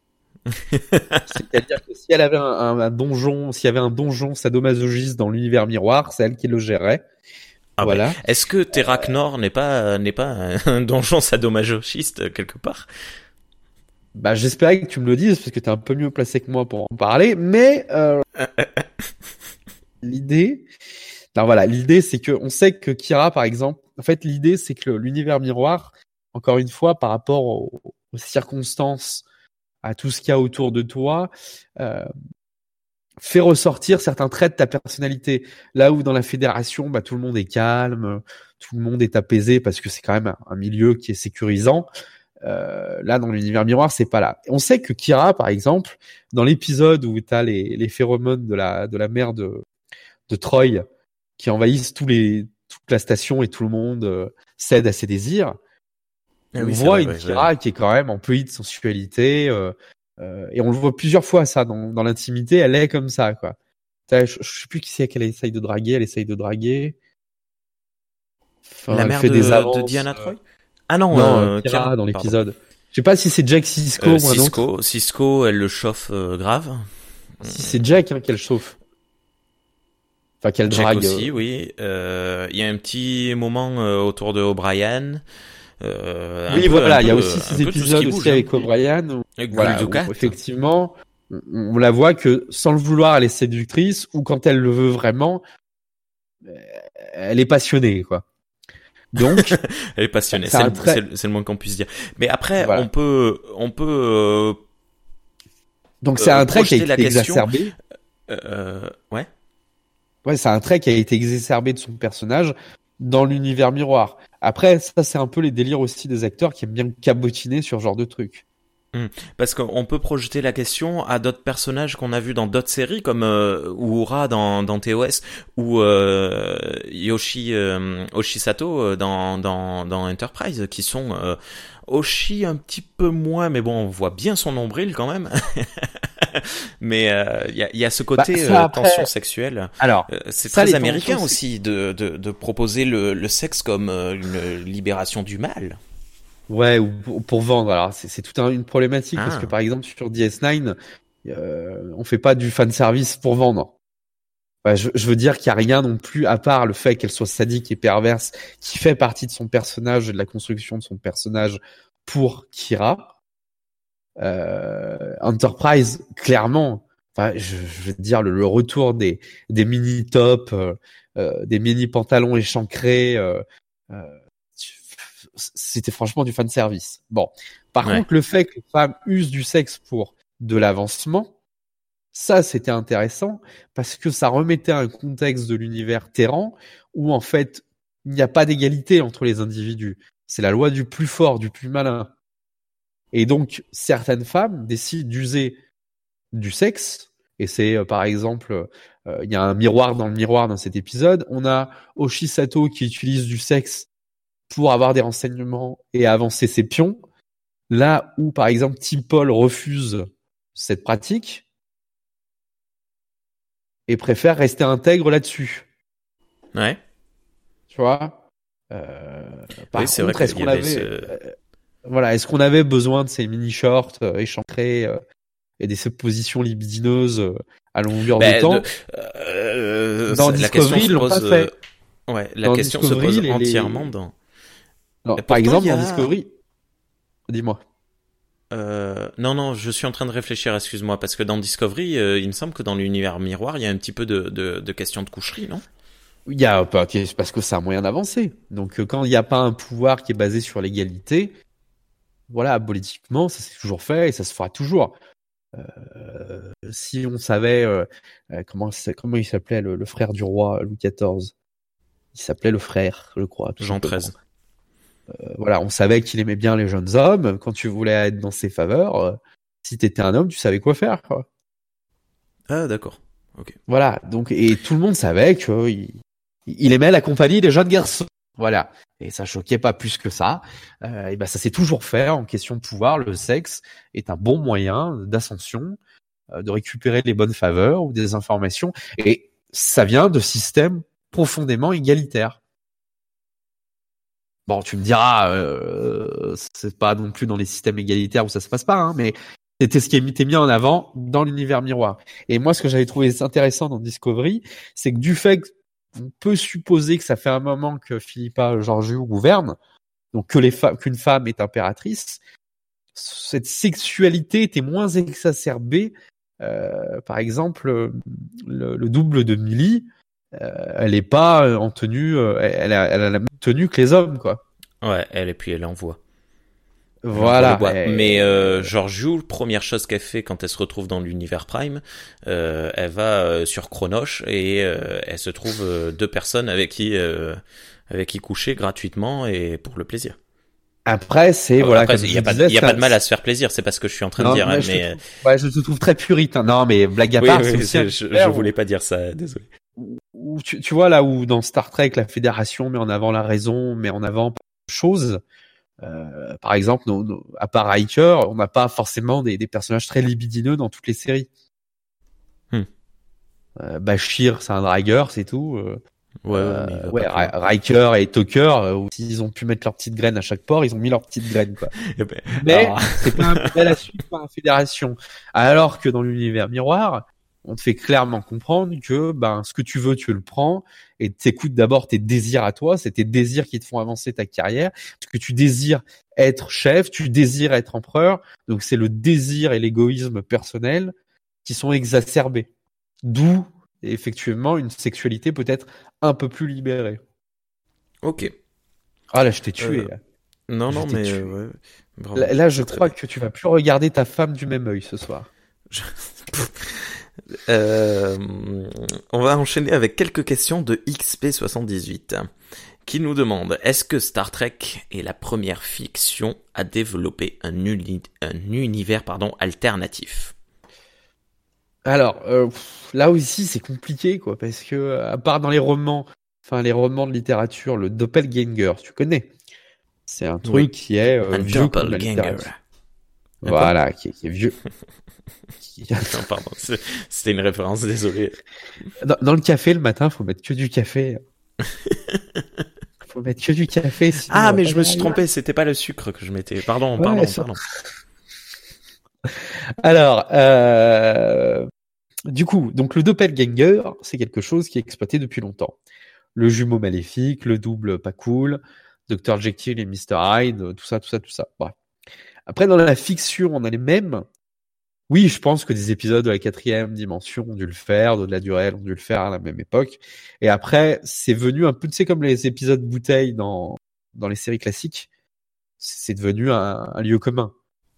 C'est-à-dire que si elle avait un, donjon, s'il y avait un donjon sadomasochiste dans l'univers miroir, c'est elle qui le gérerait. Ah voilà. Est-ce que Terraknor n'est pas n'est pas un donjon sadomasochiste quelque part? Bah j'espérais que tu me le dises parce que t'es un peu mieux placé que moi pour en parler, mais euh, l'idée, voilà, l'idée c'est que on sait que Kira par exemple en fait, l'idée, c'est que l'univers miroir, encore une fois, par rapport aux, circonstances, à tout ce qu'il y a autour de toi, euh, fait ressortir certains traits de ta personnalité. Là où dans la fédération, bah, tout le monde est calme, tout le monde est apaisé parce que c'est quand même un, milieu qui est sécurisant. Euh, là, dans l'univers miroir, c'est pas là. On sait que Kira, par exemple, dans l'épisode où tu as les, les phéromones de la, de la mère de, de Troy qui envahissent tous les, toute la station et tout le monde euh, cède à ses désirs. Ah on voit une Kira qui est quand même employée de sensualité euh, euh, et on le voit plusieurs fois ça dans, dans l'intimité. Elle est comme ça quoi. Je, je sais plus qui c'est qu'elle essaye de draguer. Elle essaye de draguer. Enfin, la mère fait de, des avances, de Diana Troy? Ah non, non Kira, dans l'épisode. Je sais pas si c'est Jack Cisco un Cisco, Cisco, elle le chauffe grave. Si c'est Jack hein, qu'elle chauffe. Enfin, qu'elle drague. aussi, euh. oui. Euh, il y a un petit moment euh, autour de O'Brien. Euh, oui, voilà, il y a aussi ces épisodes aussi hein. avec O'Brien. Avec voilà, effectivement, on la voit que sans le vouloir, elle est séductrice, ou quand elle le veut vraiment, elle est passionnée, quoi. Donc, elle est passionnée. C'est le, très... le, moins qu'on puisse dire. Mais après, on peut, on peut. Euh, Donc c'est un trait qui été exacerbé. Euh, ouais. Ouais, c'est un trait qui a été exacerbé de son personnage dans l'univers miroir. Après, ça c'est un peu les délires aussi des acteurs qui aiment bien cabotiner sur ce genre de trucs. Hmm. Parce qu'on peut projeter la question à d'autres personnages qu'on a vus dans d'autres séries comme euh, Uhura dans, dans TOS ou euh, Yoshi euh, euh, dans, dans, dans Enterprise qui sont euh, Oshi un petit peu moins mais bon on voit bien son nombril quand même mais il y, a, y, a, ce côté bah, tension sexuelle alors c'est très américain aussi de, de, de proposer le, le sexe comme une libération du mal Ouais, ou pour, vendre. Alors c'est toute une problématique parce que ah. par exemple sur DS9, euh, on fait pas du fan service pour vendre. Je, je, veux dire qu'il y a rien non plus à part le fait qu'elle soit sadique et perverse qui fait partie de son personnage et de la construction de son personnage pour Kira. Euh, Enterprise, clairement, enfin, je, je veux dire le, retour des des mini tops, euh, euh, des mini pantalons échancrés. Euh, euh c'était franchement du fan service. Bon, par contre, le fait que les femmes usent du sexe pour de l'avancement, ça c'était intéressant parce que ça remettait un contexte de l'univers Terran où en fait il n'y a pas d'égalité entre les individus. C'est la loi du plus fort, du plus malin. Et donc certaines femmes décident d'user du sexe. Et c'est euh, par exemple, euh, il y a un miroir dans le miroir dans cet épisode. On a Oshisato qui utilise du sexe pour avoir des renseignements et avancer ses pions. Là où, par exemple, Tim Paul refuse cette pratique et préfère rester intègre là-dessus. Ouais. Tu vois? Euh, Par contre, est-ce qu'on avait, euh, voilà, est-ce qu'on avait besoin de ces mini shorts euh, échancrés euh, et des suppositions libidineuses euh, à longueur de ben, temps? Dans Discovery, ils l'ont pas fait. Ouais, la question se pose entièrement dans par exemple, dans Discovery, dis-moi. Euh, non, non, je suis en train de réfléchir, excuse-moi, parce que dans Discovery, euh, il me semble que dans l'univers miroir, il y a un petit peu de, de, de questions de coucherie, non? Il y a parce que c'est un moyen d'avancer. Donc, euh, quand il n'y a pas un pouvoir qui est basé sur l'égalité, voilà, politiquement, ça s'est toujours fait et ça se fera toujours. Euh, si on savait euh, comment comment il s'appelait le, le, frère du roi Louis XIV, il s'appelait le frère, je crois. Jean XIII. Euh, voilà, on savait qu'il aimait bien les jeunes hommes. Quand tu voulais être dans ses faveurs, euh, si t'étais un homme, tu savais quoi faire. Quoi. Ah d'accord. Ok. Voilà. Donc et tout le monde savait que il, aimait la compagnie des jeunes garçons. Voilà. Et ça choquait pas plus que ça. Euh, et ben ça s'est toujours fait en question de pouvoir. Le sexe est un bon moyen d'ascension, de récupérer les bonnes faveurs ou des informations. Et ça vient de systèmes profondément égalitaires. Bon, tu me diras, euh, c'est pas non plus dans les systèmes égalitaires où ça se passe pas, hein, mais c'était ce qui était mis en avant dans l'univers miroir. Et moi, ce que j'avais trouvé intéressant dans Discovery, c'est que du fait qu'on peut supposer que ça fait un moment que Philippa Georgiou gouverne, donc que les qu'une femme est impératrice, cette sexualité était moins exacerbée. Euh, par exemple, le, double de Millie, elle est pas en tenue, euh, elle a, elle a la même tenue que les hommes, quoi. Ouais, elle et puis elle envoie. Voilà. Mais euh, Georgiou, première chose qu'elle fait quand elle se retrouve dans l'univers Prime, euh, elle va euh, sur Chronoche et euh, elle se trouve euh, deux personnes avec qui avec qui coucher gratuitement et pour le plaisir. Après, c'est voilà. Il y a, pas, y a pas de mal à se faire plaisir. C'est pas ce que je suis en train de dire. Mais, je, mais... Te ouais, je te trouve très puritain. Non, mais blague à part, oui, je, je, voulais pas dire ça. Désolé tu, tu, vois là où dans Star Trek la Fédération met en avant la raison, met en avant choses. Euh, par exemple, à part Riker, on n'a pas forcément des, des, personnages très libidineux dans toutes les séries. Hmm. Euh, Bashir, c'est un dragueur, c'est tout. Euh, ouais, euh, ouais Riker et Tucker, euh, s'ils ont pu mettre leurs petites graines à chaque port, ils ont mis leurs petites graines. Quoi. Eh ben, Mais c'est pas un à suivre par la Fédération. Alors que dans l'univers miroir, on te fait clairement comprendre que ben ce que tu veux, tu le prends et t'écoutes d'abord tes désirs à toi, c'est tes désirs qui te font avancer ta carrière, parce que tu désires être chef, tu désires être empereur, donc c'est le désir et l'égoïsme personnel qui sont exacerbés. D'où effectivement une sexualité peut-être un peu plus libérée. Ok. Ah là, je t'ai tué. Euh, là. Non, Je non, mais tué. euh, ouais. Là, là, je crois bien. que tu vas plus regarder ta femme du même œil ce soir. Euh, on va enchaîner avec quelques questions de XP78 qui nous demande est-ce que Star Trek est la première fiction à développer un, uni- un univers pardon alternatif? Alors euh, là aussi, c'est compliqué quoi, parce que euh, à part dans les romans, enfin les romans de littérature, le doppelganger, tu connais? C'est un truc Oui. qui est euh, Un vieux la doppelganger. Voilà, qui est, qui est vieux. Qui- Non, pardon, c'est- c'était une référence, désolé. Dans, dans le café le matin, faut mettre que du café. faut mettre que du café. sinon, Ah, mais je me suis trompé, c'était pas le sucre que je mettais. Pardon, Ouais, pardon, ça- pardon. Alors, euh, du coup, donc le doppelganger, c'est quelque chose qui est exploité depuis longtemps. Le jumeau maléfique, le double pas cool, Dr Jekyll et Mr Hyde, tout ça, tout ça, tout ça. Bref. Après, dans la fiction, on a les mêmes. Oui, je pense que des épisodes de la quatrième dimension ont dû le faire, de la durée ont dû le faire à la même époque. Et après, c'est venu un peu, tu sais, comme les épisodes bouteilles dans, dans les séries classiques. C'est devenu un, un lieu commun.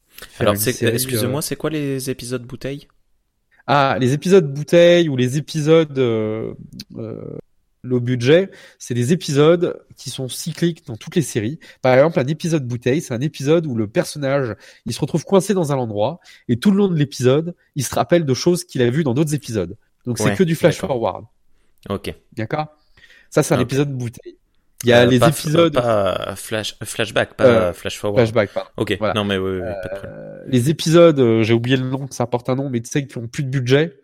Faire Alors, excusez-moi, c'est quoi les épisodes bouteilles? Ah, les épisodes bouteilles ou les épisodes euh, euh, low budget, c'est des épisodes qui sont cycliques dans toutes les séries. Par exemple, un épisode bouteille, c'est un épisode où le personnage, il se retrouve coincé dans un endroit et tout le long de l'épisode, il se rappelle de choses qu'il a vues dans d'autres épisodes. Donc c'est que du flash forward, Ok. d'accord? Ça c'est un épisode bouteille. Il y a Euh, les pas- épisodes Pas flash, flashback, pas Euh, flash forward. flashback, pardon. Ok, Voilà. non mais oui, oui, pas de problème. Euh, les épisodes, j'ai oublié le nom, ça porte un nom, mais tu sais qui ont plus de budget.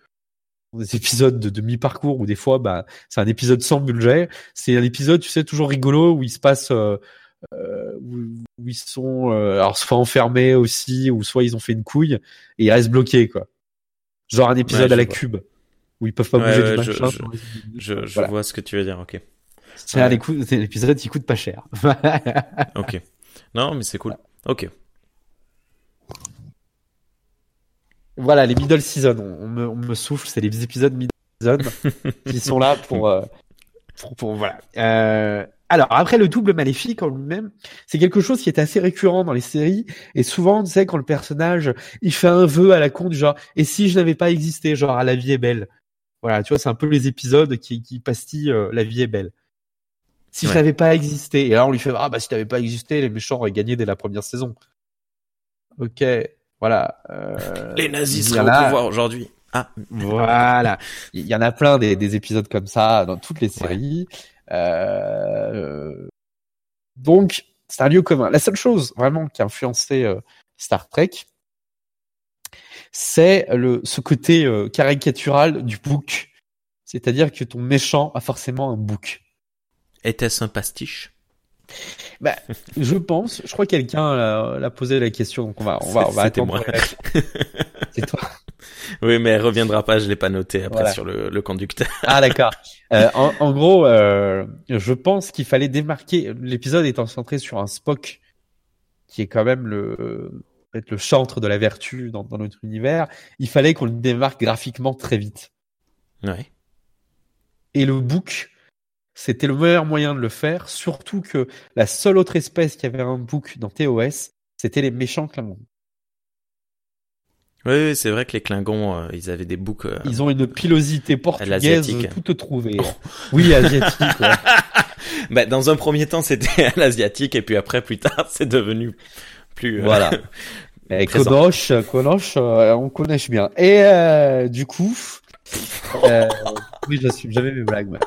Des épisodes de demi-parcours où des fois, bah, c'est un épisode sans budget. C'est un épisode, tu sais, toujours rigolo où il se passe, euh, euh, où, où ils sont, euh, alors soit enfermés aussi, ou soit ils ont fait une couille et ils restent bloqués, quoi. Genre un épisode Ouais, à la vois. cube où ils peuvent pas Ouais, bouger ouais, du je- machin. je- Je, je Voilà. vois ce que tu veux dire, ok. C'est un l'épisode qui coûte pas cher. Ok. Non, mais c'est cool. Ok. Voilà, les middle season, on, on me, on me souffle, c'est les épisodes middle season qui sont là pour, euh, pour, pour- voilà. Euh, alors après le double maléfique en lui-même, c'est quelque chose qui est assez récurrent dans les séries et souvent tu sais quand le personnage il fait un vœu à la con du genre et si je n'avais pas existé? Genre à la vie est belle. Voilà, tu vois, c'est un peu les épisodes qui, qui pastillent euh, la vie est belle. Si je n'avais pas existé et là on lui fait ah bah si t'avais pas existé les méchants auraient gagné dès la première saison. Ok, voilà. euh, Les nazis seraient en au pouvoir aujourd'hui. Ah, voilà. Il y en a plein des, des épisodes comme ça dans toutes les séries. Euh, Donc, c'est un lieu commun. La seule chose vraiment qui a influencé euh, Star Trek, c'est le ce côté euh, caricatural du book. C'est-à-dire que ton méchant a forcément un book. était-ce un pastiche? Je pense, je crois que quelqu'un l'a posé la question, donc on va, on va, on va C'était attendre. C'est toi. Oui, mais elle reviendra pas, je l'ai pas noté après Voilà. sur le, le conducteur. Ah d'accord. Euh, en, en gros, euh, je pense qu'il fallait démarquer l'épisode étant centré sur un Spock qui est quand même le peut-être le chantre de la vertu dans, dans notre univers. Il fallait qu'on le démarque graphiquement très vite. Ouais. Et le book, c'était le meilleur moyen de le faire, surtout que la seule autre espèce qui avait un book dans TOS, c'était les méchants Klingons. Oui, oui, c'est vrai que les Klingons, euh, ils avaient des boucs. euh, Ils ont une pilosité portugaise toute trouvée. Oui, asiatique. ouais. bah, dans un premier temps, c'était à l'asiatique, et puis après, plus tard, c'est devenu plus. euh, Voilà. Konosh, Konosh, euh, on connaît bien. Et euh, du coup, oui, j'assume jamais mes blagues. moi.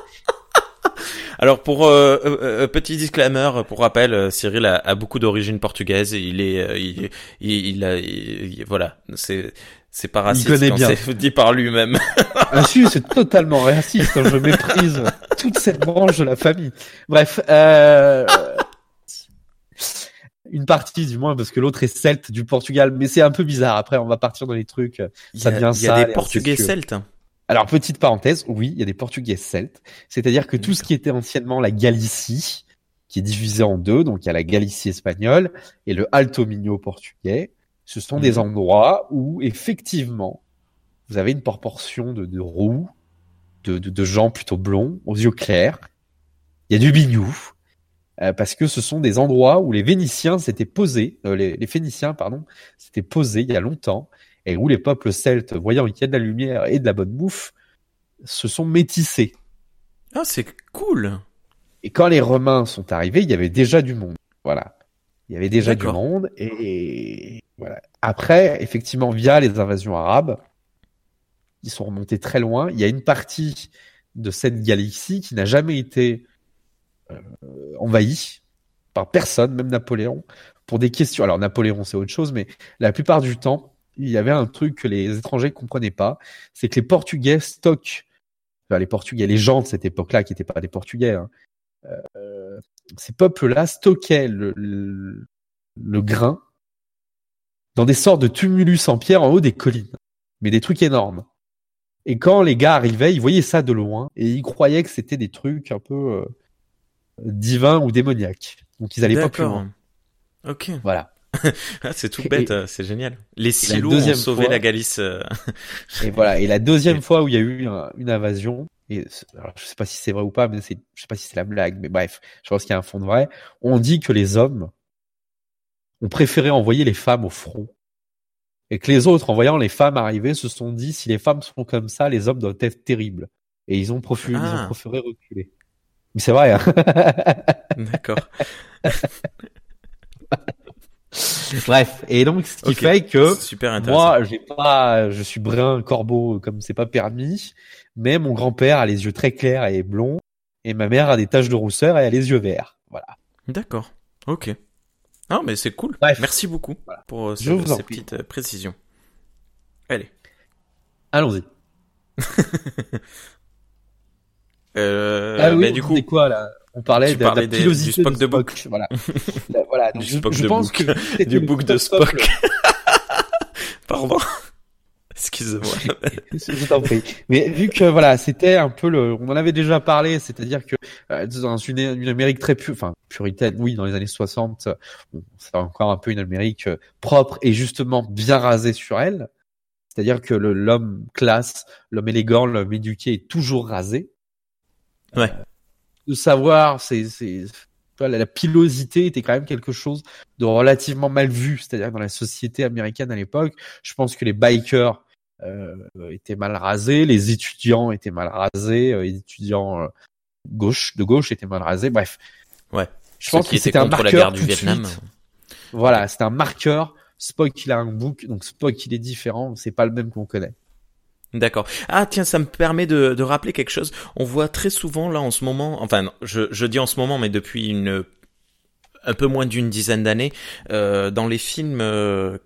Alors pour euh, euh, euh, petit disclaimer, pour rappel, euh, Cyril a, a beaucoup d'origine portugaise. Il est, euh, il, il, il a, il- voilà, c'est c'est pas raciste connaît quand bien. c'est dit par lui-même. Ah si, c'est totalement raciste. hein, Je méprise toute cette branche de la famille. Bref, euh, une partie du moins, parce que l'autre est celte du Portugal, mais c'est un peu bizarre. Après, on va partir dans les trucs. Il y Ça a, devient il y a des Portugais celtes. Alors, petite parenthèse, oui, il y a des Portugais celtes. C'est-à-dire que tout ce qui était anciennement la Galicie, qui est divisé en deux, donc il y a la Galicie espagnole et le Alto Minho portugais, ce sont des Mhm. endroits où, effectivement, vous avez une proportion de, de roux de, de, de gens plutôt blonds, aux yeux clairs. Il y a du bignou, euh, parce que ce sont des endroits où les Vénitiens s'étaient posés, euh, les, les Phéniciens, pardon, s'étaient posés il y a longtemps, et où les peuples celtes, voyant qu'il y a de la lumière et de la bonne bouffe, se sont métissés. Ah, c'est cool. Et quand les Romains sont arrivés, il y avait déjà du monde. Voilà. Il y avait déjà du monde. Et, et voilà. Après, effectivement, via les invasions arabes, ils sont remontés très loin. Il y a une partie de cette galaxie qui n'a jamais été euh, envahie par personne, même Napoléon, pour des questions. Alors Napoléon, c'est autre chose, mais la plupart du temps, il y avait un truc que les étrangers comprenaient pas, c'est que les Portugais stockent, enfin, les Portugais, les gens de cette époque-là, qui n'étaient pas des Portugais, hein, euh, ces peuples-là stockaient le, le, le grain dans des sortes de tumulus en pierre en haut des collines, mais des trucs énormes. Et quand les gars arrivaient, ils voyaient ça de loin et ils croyaient que c'était des trucs un peu euh, divins ou démoniaques. Donc ils allaient pas plus loin. Ok. Voilà. Ah, c'est tout bête, euh, c'est génial. Les silos ont sauvé fois- la Galice. euh, Et voilà. Et la deuxième fois où il y a eu un- une invasion, et alors, je sais pas si c'est vrai ou pas, mais c'est, je sais pas si c'est la blague, mais bref, je pense qu'il y a un fond de vrai. On dit que les hommes ont préféré envoyer les femmes au front. Et que les autres, en voyant les femmes arriver, se sont dit, si les femmes sont comme ça, les hommes doivent être terribles. Et ils ont, profu- ils Ah. ont préféré reculer. Mais c'est vrai, hein. D'accord. Bref. Et donc, ce qui fait que, super. Moi, j'ai pas, je suis brun corbeau comme c'est pas permis, mais mon grand-père a les yeux très clairs et blonds, et ma mère a des taches de rousseur et a les yeux verts. Voilà. D'accord. Ok. Ah, mais c'est cool. Bref. Merci beaucoup Voilà. pour euh, ce- ces prie. petites euh, précisions. Allez. Allons-y. Euh, ah oui, bah, du coup, quoi là? On parlait de, de la des- du Spock de Spock. Book. Voilà. Là, voilà. Donc, Du je, Spock je de pense Book. que du book de Spock. Pardon. Excuse-moi. Je t'en prie. Mais vu que voilà, c'était un peu le, on en avait déjà parlé, c'est-à-dire que euh, dans une, une Amérique très pu, enfin puritaine, oui, dans les années 60, euh, bon, c'est encore un peu une Amérique euh, propre et justement bien rasée sur elle. C'est-à-dire que l'homme classe, l'homme élégant, l'homme éduqué est toujours rasé. Ouais. Euh, de savoir, c'est, c'est, la, pilosité était quand même quelque chose de relativement mal vu, c'est-à-dire dans la société américaine à l'époque, je pense que les bikers euh, étaient mal rasés, les étudiants étaient mal rasés, euh, les étudiants euh, gauche de gauche étaient mal rasés. Bref. Ouais. Je Ceux pense qui que c'était un contre la marqueur guerre du Vietnam. Voilà, c'est un marqueur. Spock il a un book, donc Spock il est différent, c'est pas le même qu'on connaît. D'accord. Ah tiens, ça me permet de, de rappeler quelque chose. On voit très souvent là en ce moment, enfin je, je dis en ce moment, mais depuis une un peu moins d'une dizaine d'années, euh, dans les films euh,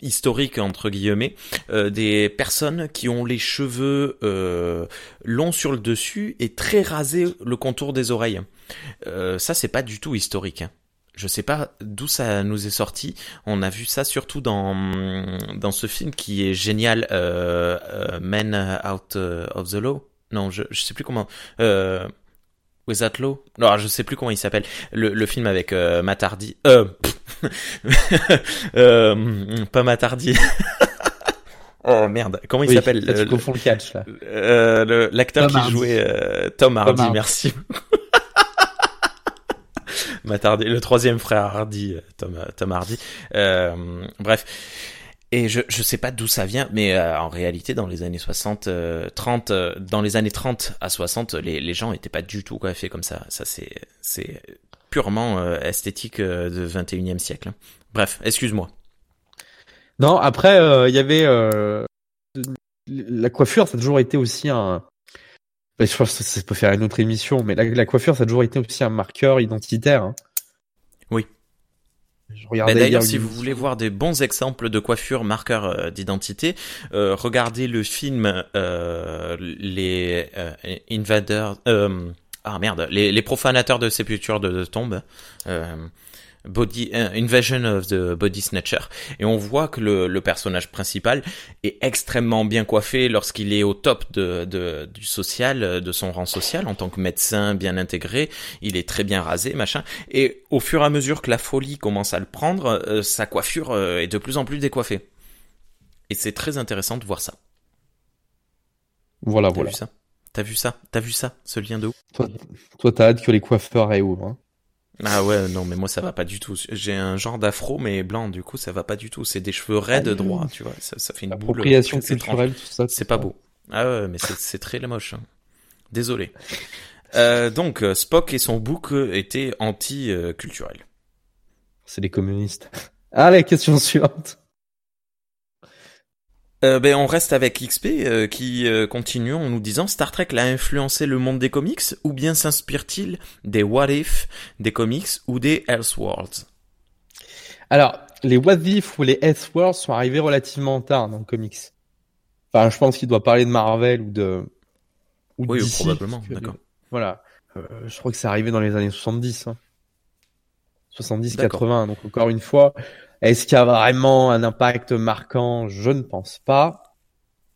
historiques entre guillemets, euh, des personnes qui ont les cheveux longs sur le dessus et très rasés le contour des oreilles. Ça, c'est pas du tout historique. hein. Je sais pas d'où ça nous est sorti. On a vu ça surtout dans dans ce film qui est génial, euh, euh, Men Out euh, of the Law. Non, je je sais plus comment. Euh, Without Law. Non, je sais plus comment il s'appelle. Le, le film avec euh, Matt Hardy. Euh, euh, pas Matt Hardy. oh merde, comment il Oui, s'appelle tu le- confonds le catch là. euh, l'acteur Tom qui Hardy. jouait euh, Tom Hardy, Hardy. merci. Matt Hardy, le troisième frère Hardy, euh, Tom, euh, Tom Hardy. Euh, bref. Et je je sais pas d'où ça vient, mais euh, en réalité dans les années 60, euh, 30, euh, dans les années 30 à 60, les les gens étaient pas du tout coiffés comme ça. Ça c'est c'est purement euh, esthétique de 21e siècle. Bref, excuse-moi. Non, après il y avait la coiffure, ça a toujours été aussi un. Je pense que ça peut faire une autre émission, mais la, la coiffure, ça a toujours été aussi un marqueur identitaire. hein. Oui. Regardais D'ailleurs, si vous voulez voir des bons exemples de coiffure marqueurs euh, d'identité, euh, regardez le film euh, les euh, invaders, euh, ah merde, les, les profanateurs de sépultures de, de tombes, euh, Body Invasion of the Body Snatcher, et on voit que le, le personnage principal est extrêmement bien coiffé lorsqu'il est au top de, de du social, de son rang social en tant que médecin bien intégré. Il est très bien rasé, machin. Et au fur et à mesure que la folie commence à le prendre, euh, sa coiffure euh, est de plus en plus décoiffée. Et c'est très intéressant de voir ça. Voilà, T'as voilà. vu ça? T'as vu ça? T'as vu ça? Ce lien de où Toi, toi, t'as hâte que les coiffeurs réouvrent. Hein. Ah ouais, non, mais moi ça va pas du tout. J'ai un genre d'afro, mais blanc, du coup ça va pas du tout. C'est des cheveux raides droits, tu vois. Ça, ça fait une boule. Appropriation culturelle, tout ça. C'est pas beau. Ah ouais, mais c'est très moche. hein. Désolé. Euh, donc euh, Spock et son bouc euh, étaient anti-culturels. C'est les communistes. Allez, question suivante. Euh, ben, on reste avec XP euh, qui euh, continue en nous disant Star Trek l'a influencé le monde des comics ou bien s'inspire-t-il des What If, des comics ou des Elseworlds? Alors, les What If ou les S-Worlds sont arrivés relativement tard dans le comics. Enfin, je pense qu'il doit parler de Marvel ou de... Ou Oui, DC, probablement, d'accord. Voilà. Euh, je crois que c'est arrivé dans les années 70. Hein. 70, D'accord. 80. Donc encore une fois, est-ce qu'il y a vraiment un impact marquant? Je ne pense pas.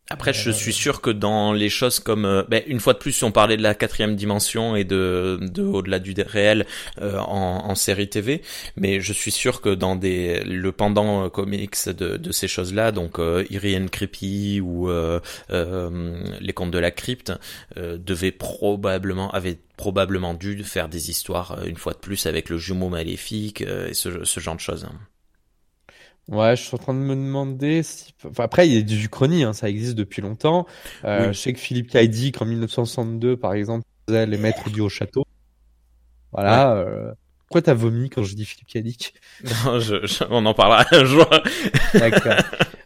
Après, je suis sûr que dans les choses comme, euh, ben, une fois de plus, on parlait de la quatrième dimension et de, de au-delà du réel euh, en, en série TV, mais je suis sûr que dans des le pendant euh, comics de, de ces choses-là, donc euh, Eerie and Creepy ou euh, euh, les contes de la crypte, euh, devaient probablement avait probablement dû faire des histoires euh, une fois de plus avec le jumeau maléfique euh, et ce, ce genre de choses. Ouais, je suis en train de me demander si... Enfin, après, il y a du Uchronie, hein, ça existe depuis longtemps. Euh, Oui. Je sais que Philippe Kaidik, en 1962, par exemple, faisait les maîtres du Haut-Château. Voilà. euh, Pourquoi t'as vomi quand je dis Philippe Kaidik Non, je- je- on en parlera un jour. D'accord.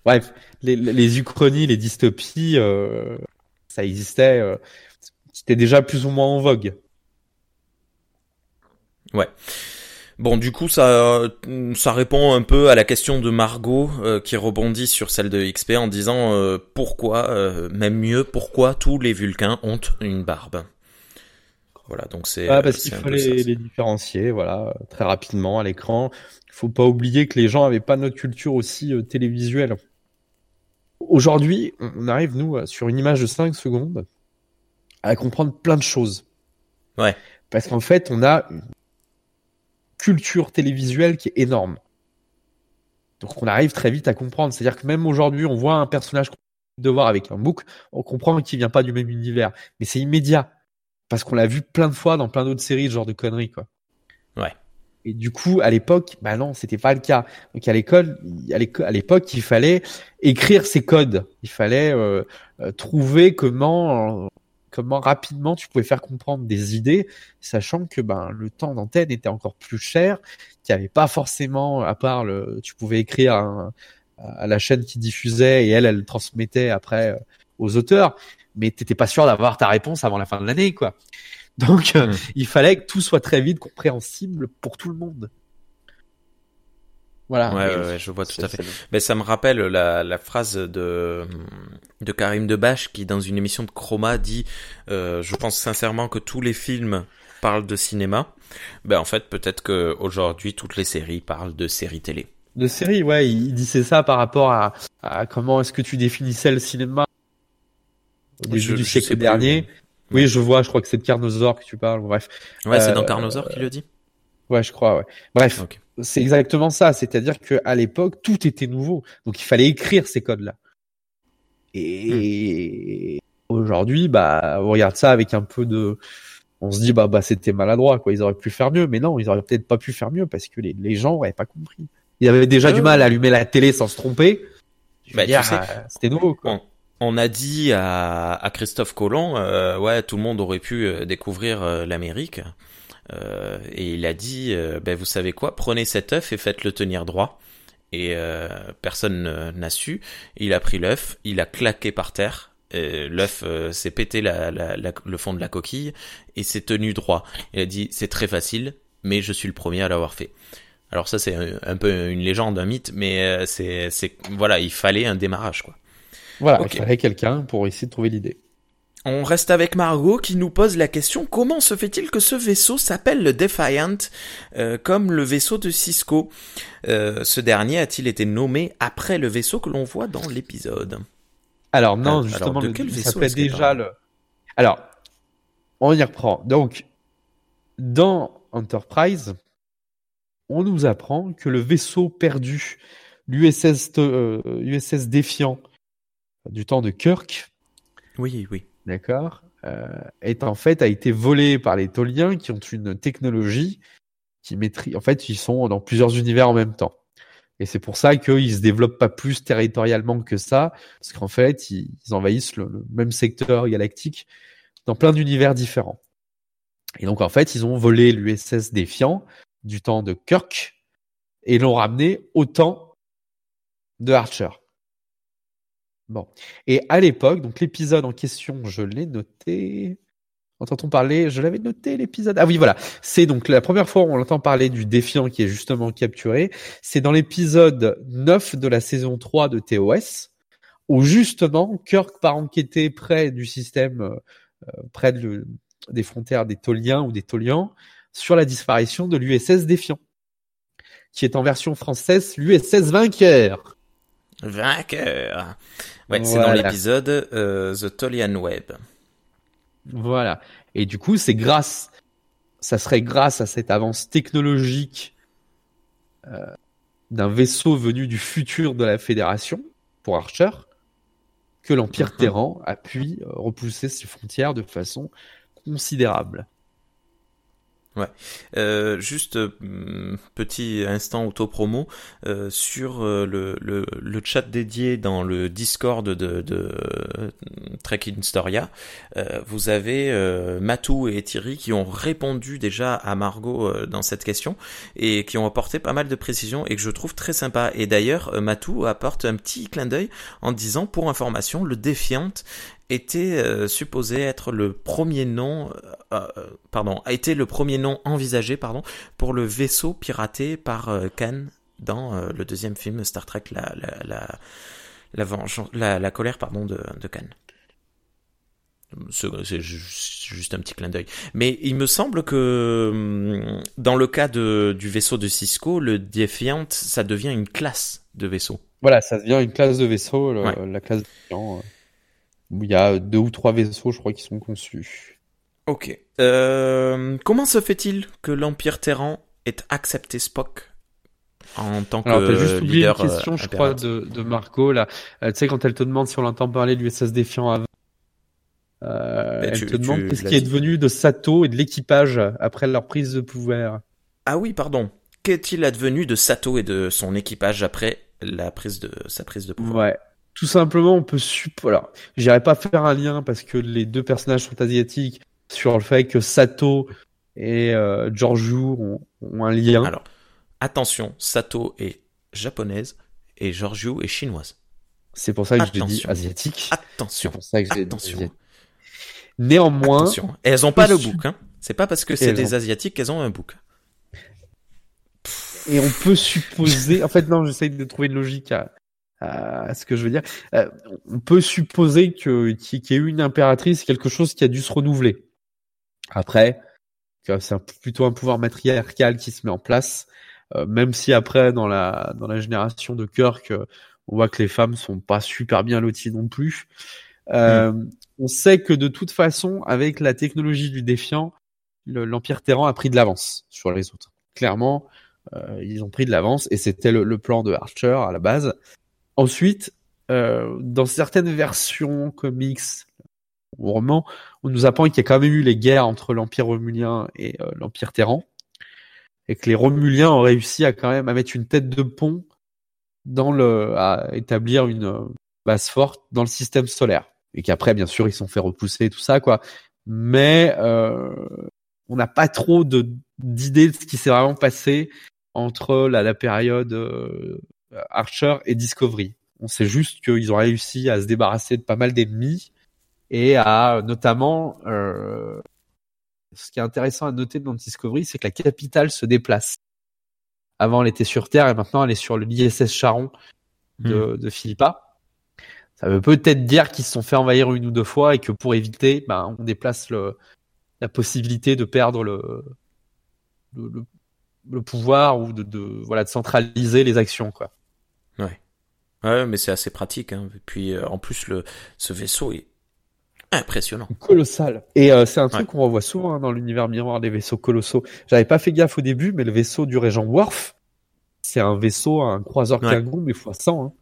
Bref, les, les uchronies, les dystopies, euh, ça existait. euh, C'était déjà plus ou moins en vogue. Bon, du coup, ça, ça répond un peu à la question de Margot euh, qui rebondit sur celle de XP en disant euh, pourquoi, euh, même mieux, pourquoi tous les Vulcains ont une barbe? Voilà, donc c'est. Ah, parce c'est qu'il faut les, les différencier, voilà, euh, très rapidement à l'écran. Il faut pas oublier que les gens avaient pas notre culture aussi euh, télévisuelle. Aujourd'hui, on arrive, nous, euh, sur une image de 5 secondes, à comprendre plein de choses. Ouais. Parce qu'en fait, on a culture télévisuelle qui est énorme. Donc on arrive très vite à comprendre. C'est-à-dire que même aujourd'hui, on voit un personnage de voir avec un book, on comprend qu'il vient pas du même univers. Mais c'est immédiat. Parce qu'on l'a vu plein de fois dans plein d'autres séries, ce genre de conneries, quoi. Ouais. Et du coup, à l'époque, bah non, c'était pas le cas. Donc à l'école, à l'époque, il fallait écrire ces codes. Il fallait euh, euh, trouver comment, euh, comment rapidement tu pouvais faire comprendre des idées, sachant que ben le temps d'antenne était encore plus cher, qu'il n'y avait pas forcément, à part le, tu pouvais écrire à la chaîne qui diffusait et elle, elle transmettait après euh, aux auteurs, mais t'étais pas sûr d'avoir ta réponse avant la fin de l'année, quoi. Donc, euh, Mm. il fallait que tout soit très vite compréhensible pour tout le monde. Voilà. Ouais, Je- ouais, ouais, je vois tout à fait. Mais ça me rappelle la, la phrase de, de Karim Debache qui, dans une émission de Chroma, dit euh, Je pense sincèrement que tous les films parlent de cinéma. Ben, en fait, peut-être que aujourd'hui toutes les séries parlent de séries télé. De série, ouais, il il disait ça par rapport à, à comment est-ce que tu définissais le cinéma au début Je- du je siècle plus. dernier. Oui, je vois, je crois que c'est de Carnosaur que tu parles, bref. Ouais, c'est Euh, dans Carnosaur qui le dit? Ouais, je crois, ouais. Bref. C'est exactement ça, c'est-à-dire que à l'époque, tout était nouveau. Donc il fallait écrire ces codes-là. Et aujourd'hui, bah, on regarde ça avec un peu de, on se dit, bah, bah, c'était maladroit, quoi. Ils auraient pu faire mieux, mais non, ils auraient peut-être pas pu faire mieux parce que les, les gens auraient pas compris. Ils avaient déjà du ouais. mal à allumer la télé sans se tromper. Bah, tu dire, sais, euh, c'était nouveau, quoi. on, on a dit à, à Christophe Colomb, euh, ouais, tout le monde aurait pu euh, découvrir euh, l'Amérique. Euh, et il a dit, euh, ben vous savez quoi, prenez cet œuf et faites-le tenir droit. Et euh, personne ne- n'a su. Il a pris l'œuf, il a claqué par terre. L'œuf euh, s'est pété la, la- la- le fond de la coquille et s'est tenu droit. Il a dit, c'est très facile, mais je suis le premier à l'avoir fait. Alors ça c'est un, un peu une légende, un mythe, mais euh, c'est, voilà, il fallait un démarrage quoi. Voilà, ok. il fallait quelqu'un pour essayer de trouver l'idée. On reste avec Margot qui nous pose la question comment se fait-il que ce vaisseau s'appelle le Defiant euh, comme le vaisseau de Cisco? Euh, Ce dernier a-t-il été nommé après le vaisseau que l'on voit dans l'épisode? Alors non, justement, de le- quel vaisseau que déjà le. Alors, on y reprend. Donc, dans Enterprise, on nous apprend que le vaisseau perdu, l'USS euh, USS Défiant du temps de Kirk, Oui, oui. D'accord, euh, est en fait a été volé par les Toliens qui ont une technologie qui maîtrise. En fait, ils sont dans plusieurs univers en même temps. Et c'est pour ça qu'ils se développent pas plus territorialement que ça, parce qu'en fait, ils, envahissent le, même secteur galactique dans plein d'univers différents. Et donc, en fait, ils ont volé l'USS Défiant du temps de Kirk et l'ont ramené au temps de Archer. Bon. Et à l'époque, donc l'épisode en question, je l'ai noté. Entend-on parler? Je l'avais noté l'épisode. Ah oui, voilà. C'est donc la première fois où on entend parler du défiant qui est justement capturé. C'est dans l'épisode 9 de la saison 3 de TOS, où justement Kirk part enquêter près du système, euh, près de, des frontières des Toliens ou des Tolians, sur la disparition de l'USS Défiant, qui est en version française l'USS Vainqueur. Vainqueur. Ouais, c'est dans l'épisode euh, The Tolian Web. Voilà. Et du coup, c'est grâce, ça serait grâce à cette avance technologique euh, d'un vaisseau venu du futur de la Fédération pour Archer que l'Empire uh-huh. Terran a pu euh, repousser ses frontières de façon considérable. Ouais. Euh, juste euh, petit instant auto-promo euh, sur euh, le, le, le, chat dédié dans le Discord de, de Trek Storia. vous avez Matou et Thierry qui ont répondu déjà à Margot dans cette question et qui ont apporté pas mal de précisions et que je trouve très sympa. Et d'ailleurs, Matou apporte un petit clin d'œil en disant pour information, le Défiante était euh, supposé être le premier nom, euh, euh, pardon, a été le premier nom envisagé, pardon, pour le vaisseau piraté par Khan dans le deuxième film Star Trek, la la la la, vengeance, la, la colère, pardon, de, de Khan. C'est juste un petit clin d'œil. Mais il me semble que hum, dans le cas de, du vaisseau de Cisco, le Defiant, ça devient une classe de vaisseau. Voilà, ça devient une classe de vaisseau, la classe de il y a deux ou trois vaisseaux, je crois, qui sont conçus. Ok. Euh, comment se fait-il que l'Empire Terran ait accepté Spock en tant que Alors, juste oublié une question, euh, je crois, de, de Marco, là. Euh, tu sais, quand elle te demande si on l'entend parler du SS Défiant avant, euh, elle te demande qu'est-ce qui est devenu de Sato et de l'équipage après leur prise de pouvoir. Ah oui, pardon. Qu'est-il advenu de Sato et de son équipage après la prise de sa prise de pouvoir? Ouais tout simplement, on peut supposer. Alors, j'irai pas faire un lien parce que les deux personnages sont asiatiques sur le fait que Sato et euh, ont, un lien. Alors, attention, Sato est japonaise et Giorgio est chinoise. C'est pour ça que j'ai dit asiatique. Attention. C'est pour ça que j'ai dit Néanmoins. Attention. Et elles ont pas le bouc, hein. C'est pas parce que c'est des asiatiques qu'elles ont un bouc. Et on peut supposer, en fait non, j'essaye de trouver une logique à, euh, ce que je veux dire. Euh, on peut supposer que qu'il y ait eu une impératrice, quelque chose qui a dû se renouveler. Après, c'est plutôt un pouvoir matriarcal qui se met en place, euh, même si après dans la dans la génération de Kirk, on voit que les femmes sont pas super bien loties non plus. Mm. On sait que de toute façon, avec la technologie du défiant, l'Empire Terran a pris de l'avance sur les autres. Clairement, ils ont pris de l'avance et c'était le, le, plan de Archer à la base. Ensuite, euh, dans certaines versions comics ou romans, on nous apprend qu'il y a quand même eu les guerres entre l'Empire romulien et euh, l'Empire terran, et que les Romuliens ont réussi à quand même à mettre une tête de pont dans le, à établir une euh, base forte dans le système solaire, et qu'après, bien sûr, ils sont fait repousser tout ça, quoi. Mais euh, on n'a pas trop d'idées de ce qui s'est vraiment passé entre la, la période euh, Archer et Discovery. On sait juste qu'ils ont réussi à se débarrasser de pas mal d'ennemis et à notamment euh, ce qui est intéressant à noter dans Discovery, c'est que la capitale se déplace. Avant, elle était sur Terre et maintenant, elle est sur le l'ISS Charon de, hmm. de Philippa. Ça veut peut-être dire qu'ils se sont fait envahir une ou deux fois et que pour éviter, ben, on déplace le, la possibilité de perdre le, le, le pouvoir ou de, de, voilà de centraliser les actions quoi. Ouais. Ouais, mais c'est assez pratique. Hein. Et puis euh, en plus le ce vaisseau est impressionnant. Colossal. Et euh, c'est un truc qu'on revoit souvent hein, dans l'univers miroir des vaisseaux colossaux. J'avais pas fait gaffe au début, mais le vaisseau du régent Worf, c'est un vaisseau, un croiseur ouais. mais fois 100. Hein.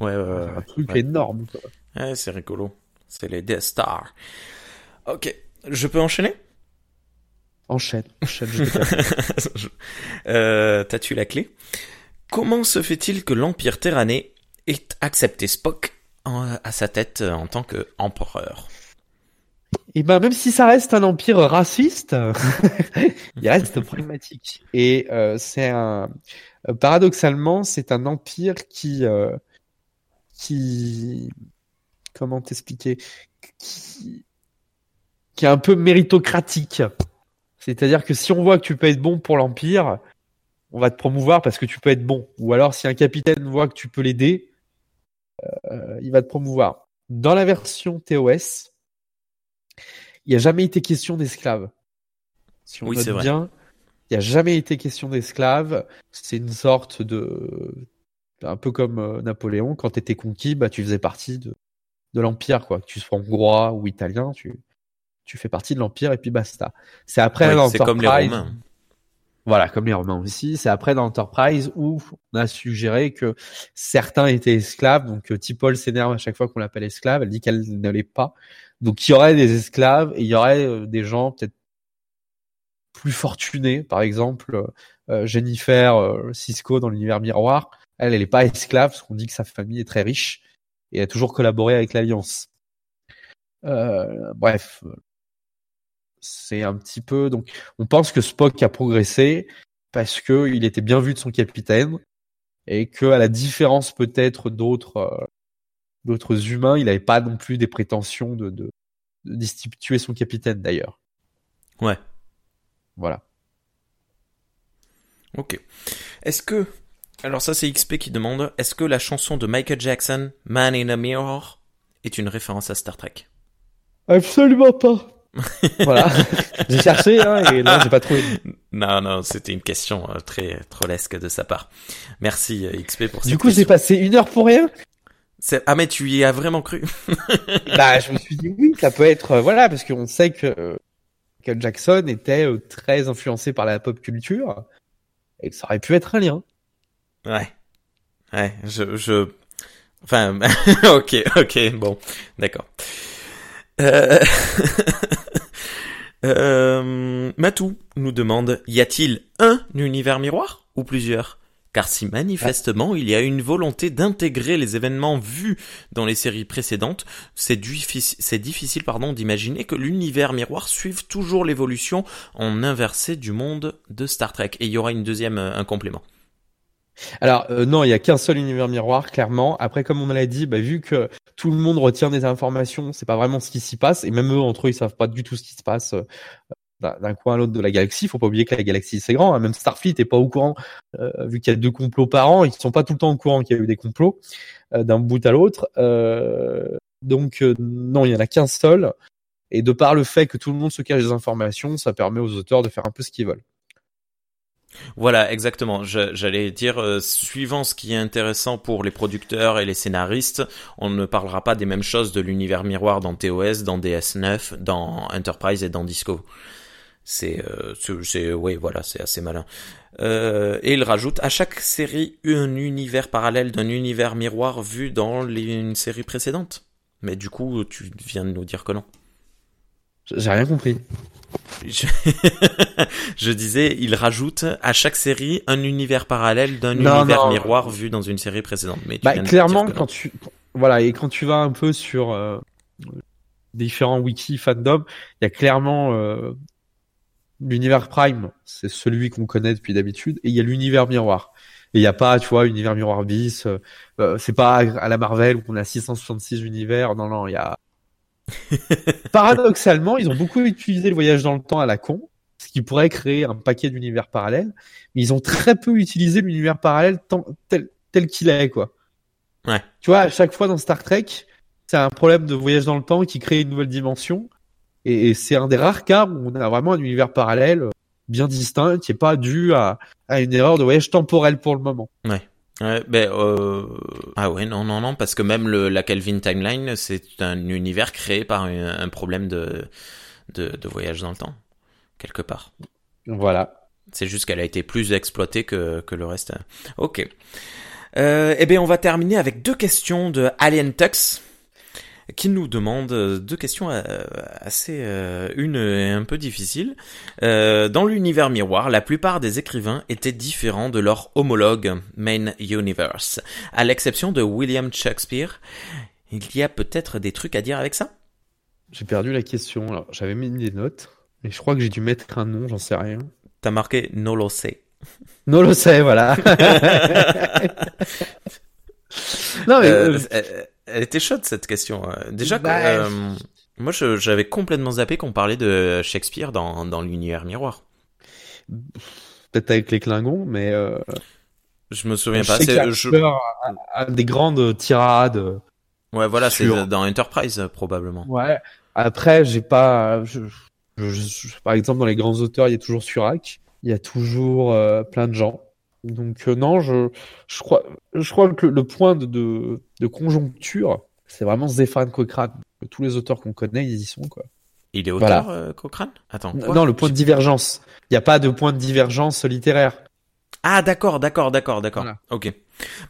Ouais, ouais, ouais, un truc énorme. Ouais, c'est rigolo. C'est les Death Star. Ok, je peux enchaîner? Enchaîne, enchaîne. euh, T'as-tu la clé? Comment se fait-il que l'Empire Terrané ait accepté Spock à sa tête en tant qu'empereur et ben même si ça reste un empire raciste, il reste pragmatique. Et euh, c'est un paradoxalement, c'est un empire qui euh, qui comment t'expliquer? Qui qui est un peu méritocratique. C'est-à-dire que si on voit que tu peux être bon pour l'empire, on va te promouvoir parce que tu peux être bon. Ou alors si un capitaine voit que tu peux l'aider, euh, il va te promouvoir. Dans la version TOS, il n'y a jamais été question d'esclaves. Si on oui, note vrai. bien, il n'y a jamais été question d'esclaves. C'est une sorte de, un peu comme euh, Napoléon, quand tu étais conquis, bah tu faisais partie de, de l'empire, quoi. Que tu sois hongrois ou italien, tu, tu fais partie de l'empire et puis basta. C'est après ouais, C'est comme les Romains. Voilà, comme les Romains aussi. C'est après dans l'Enterprise où on a suggéré que certains étaient esclaves. Donc euh, Tipol s'énerve à chaque fois qu'on l'appelle esclave. Elle dit qu'elle ne l'est pas. Donc il y aurait des esclaves et il y aurait euh, des gens peut-être plus fortunés. Par exemple, euh, Jennifer Cisco dans l'univers miroir. Elle, elle n'est pas esclave parce qu'on dit que sa famille est très riche et a toujours collaboré avec l'Alliance. Euh, bref, c'est un petit peu donc on pense que Spock a progressé parce que il était bien vu de son capitaine et que à la différence peut-être d'autres euh, d'autres humains, il n'avait pas non plus des prétentions de, de, de destituer son capitaine d'ailleurs. Ouais. Voilà. Ok. Est-ce que alors ça c'est XP qui demande est-ce que la chanson de Michael Jackson Man in a Mirror est une référence à Star Trek? Absolument pas. Voilà. j'ai cherché hein, et non, j'ai pas trouvé. Non, non, c'était une question euh, très trollesque de sa part. Merci euh, XP pour cette Du coup, j'ai passé une heure pour rien? Ah mais tu y as vraiment cru? Bah, je me suis dit oui, ça peut être euh, voilà parce qu'on sait que que Jackson était très influencé par la pop culture et que ça aurait pu être un lien. Ouais. Ouais, je je enfin OK, OK, bon, d'accord. Euh... euh... Matou nous demande y a-t-il un univers miroir ou plusieurs? Car si manifestement il y a une volonté d'intégrer les événements vus dans les séries précédentes, c'est difficile, pardon d'imaginer que l'univers miroir suive toujours l'évolution en inversé du monde de Star Trek. Et il y aura une deuxième un complément. Alors euh, non, il y a qu'un seul univers miroir, clairement. Après, comme on l'a dit, bah, vu que tout le monde retient des informations, c'est pas vraiment ce qui s'y passe, et même eux entre eux, ils savent pas du tout ce qui se passe euh, d'un coin à l'autre de la galaxie. Faut pas oublier que la galaxie c'est grand. Hein. Même Starfleet est pas au courant, euh, vu qu'il y a deux complots par an, ils sont pas tout le temps au courant qu'il y a eu des complots d'un bout à l'autre. Donc non, il y en a qu'un seul. Et de par le fait que tout le monde se cache des informations, ça permet aux auteurs de faire un peu ce qu'ils veulent. Voilà, exactement. J'allais dire, euh, suivant ce qui est intéressant pour les producteurs et les scénaristes, on ne parlera pas des mêmes choses de l'univers miroir dans TOS, dans DS9, dans Enterprise et dans Disco. C'est, euh, oui, voilà, c'est assez malin. Euh, et il rajoute à chaque série un univers parallèle d'un univers miroir vu dans une série précédente. Mais du coup, tu viens de nous dire que non. J'ai rien compris. Je... je, disais, il rajoute à chaque série un univers parallèle d'un univers non. miroir vu dans une série précédente. Mais bah, clairement, quand tu voilà et quand tu vas un peu sur euh, différents wiki fandom, il y a clairement euh, l'univers Prime, c'est celui qu'on connaît depuis d'habitude, et il y a l'univers miroir. Et il n'y a pas, tu vois, univers miroir bis. Euh, c'est pas à la Marvel où on a 666 univers. Non, non, il y a Paradoxalement, ils ont beaucoup utilisé le voyage dans le temps à la con, ce qui pourrait créer un paquet d'univers parallèles, mais ils ont très peu utilisé l'univers parallèle tel, tel qu'il est, quoi. Ouais. Tu vois, à chaque fois dans Star Trek, c'est un problème de voyage dans le temps qui crée une nouvelle dimension, et, et c'est un des rares cas où on a vraiment un univers parallèle bien distinct, qui est pas dû à, à une erreur de voyage temporel pour le moment. Ouais. Ouais, ben euh... ah ouais non non non parce que même le la Kelvin timeline c'est un univers créé par un, un problème de, de, de voyage dans le temps quelque part. Voilà. C'est juste qu'elle a été plus exploitée que que le reste. Ok. Euh, eh bien on va terminer avec deux questions de Alien Tux. Qui nous demande deux questions assez une un peu difficile. dans l'univers miroir, la plupart des écrivains étaient différents de leur homologue main universe, à l'exception de William Shakespeare. Il y a peut-être des trucs à dire avec ça? J'ai perdu la question. Alors, j'avais mis des notes, mais je crois que j'ai dû mettre un nom, j'en sais rien. T'as marqué no lo sé. No lo sé, voilà. non mais euh, euh, elle, était chaude cette question. Euh. Déjà, bah, moi j'avais complètement zappé qu'on parlait de Shakespeare dans, dans l'univers miroir. Peut-être avec les Klingons, mais je me souviens pas. C'est je... des grandes tirades. Ouais, voilà, c'est dans Enterprise probablement. Ouais. Après, j'ai pas. Je, par exemple, dans les grands auteurs, il y a toujours Surak, il y a toujours euh, plein de gens. Donc euh, non, je, je crois, je crois que le point de, de, de conjoncture, c'est vraiment Zéphane Cochrane. Tous les auteurs qu'on connaît, ils y sont quoi. Il est auteur euh, Cochrane? Attends. non, le point de divergence. Il n'y a pas de point de divergence littéraire. Ah d'accord, d'accord, d'accord, d'accord. Ok.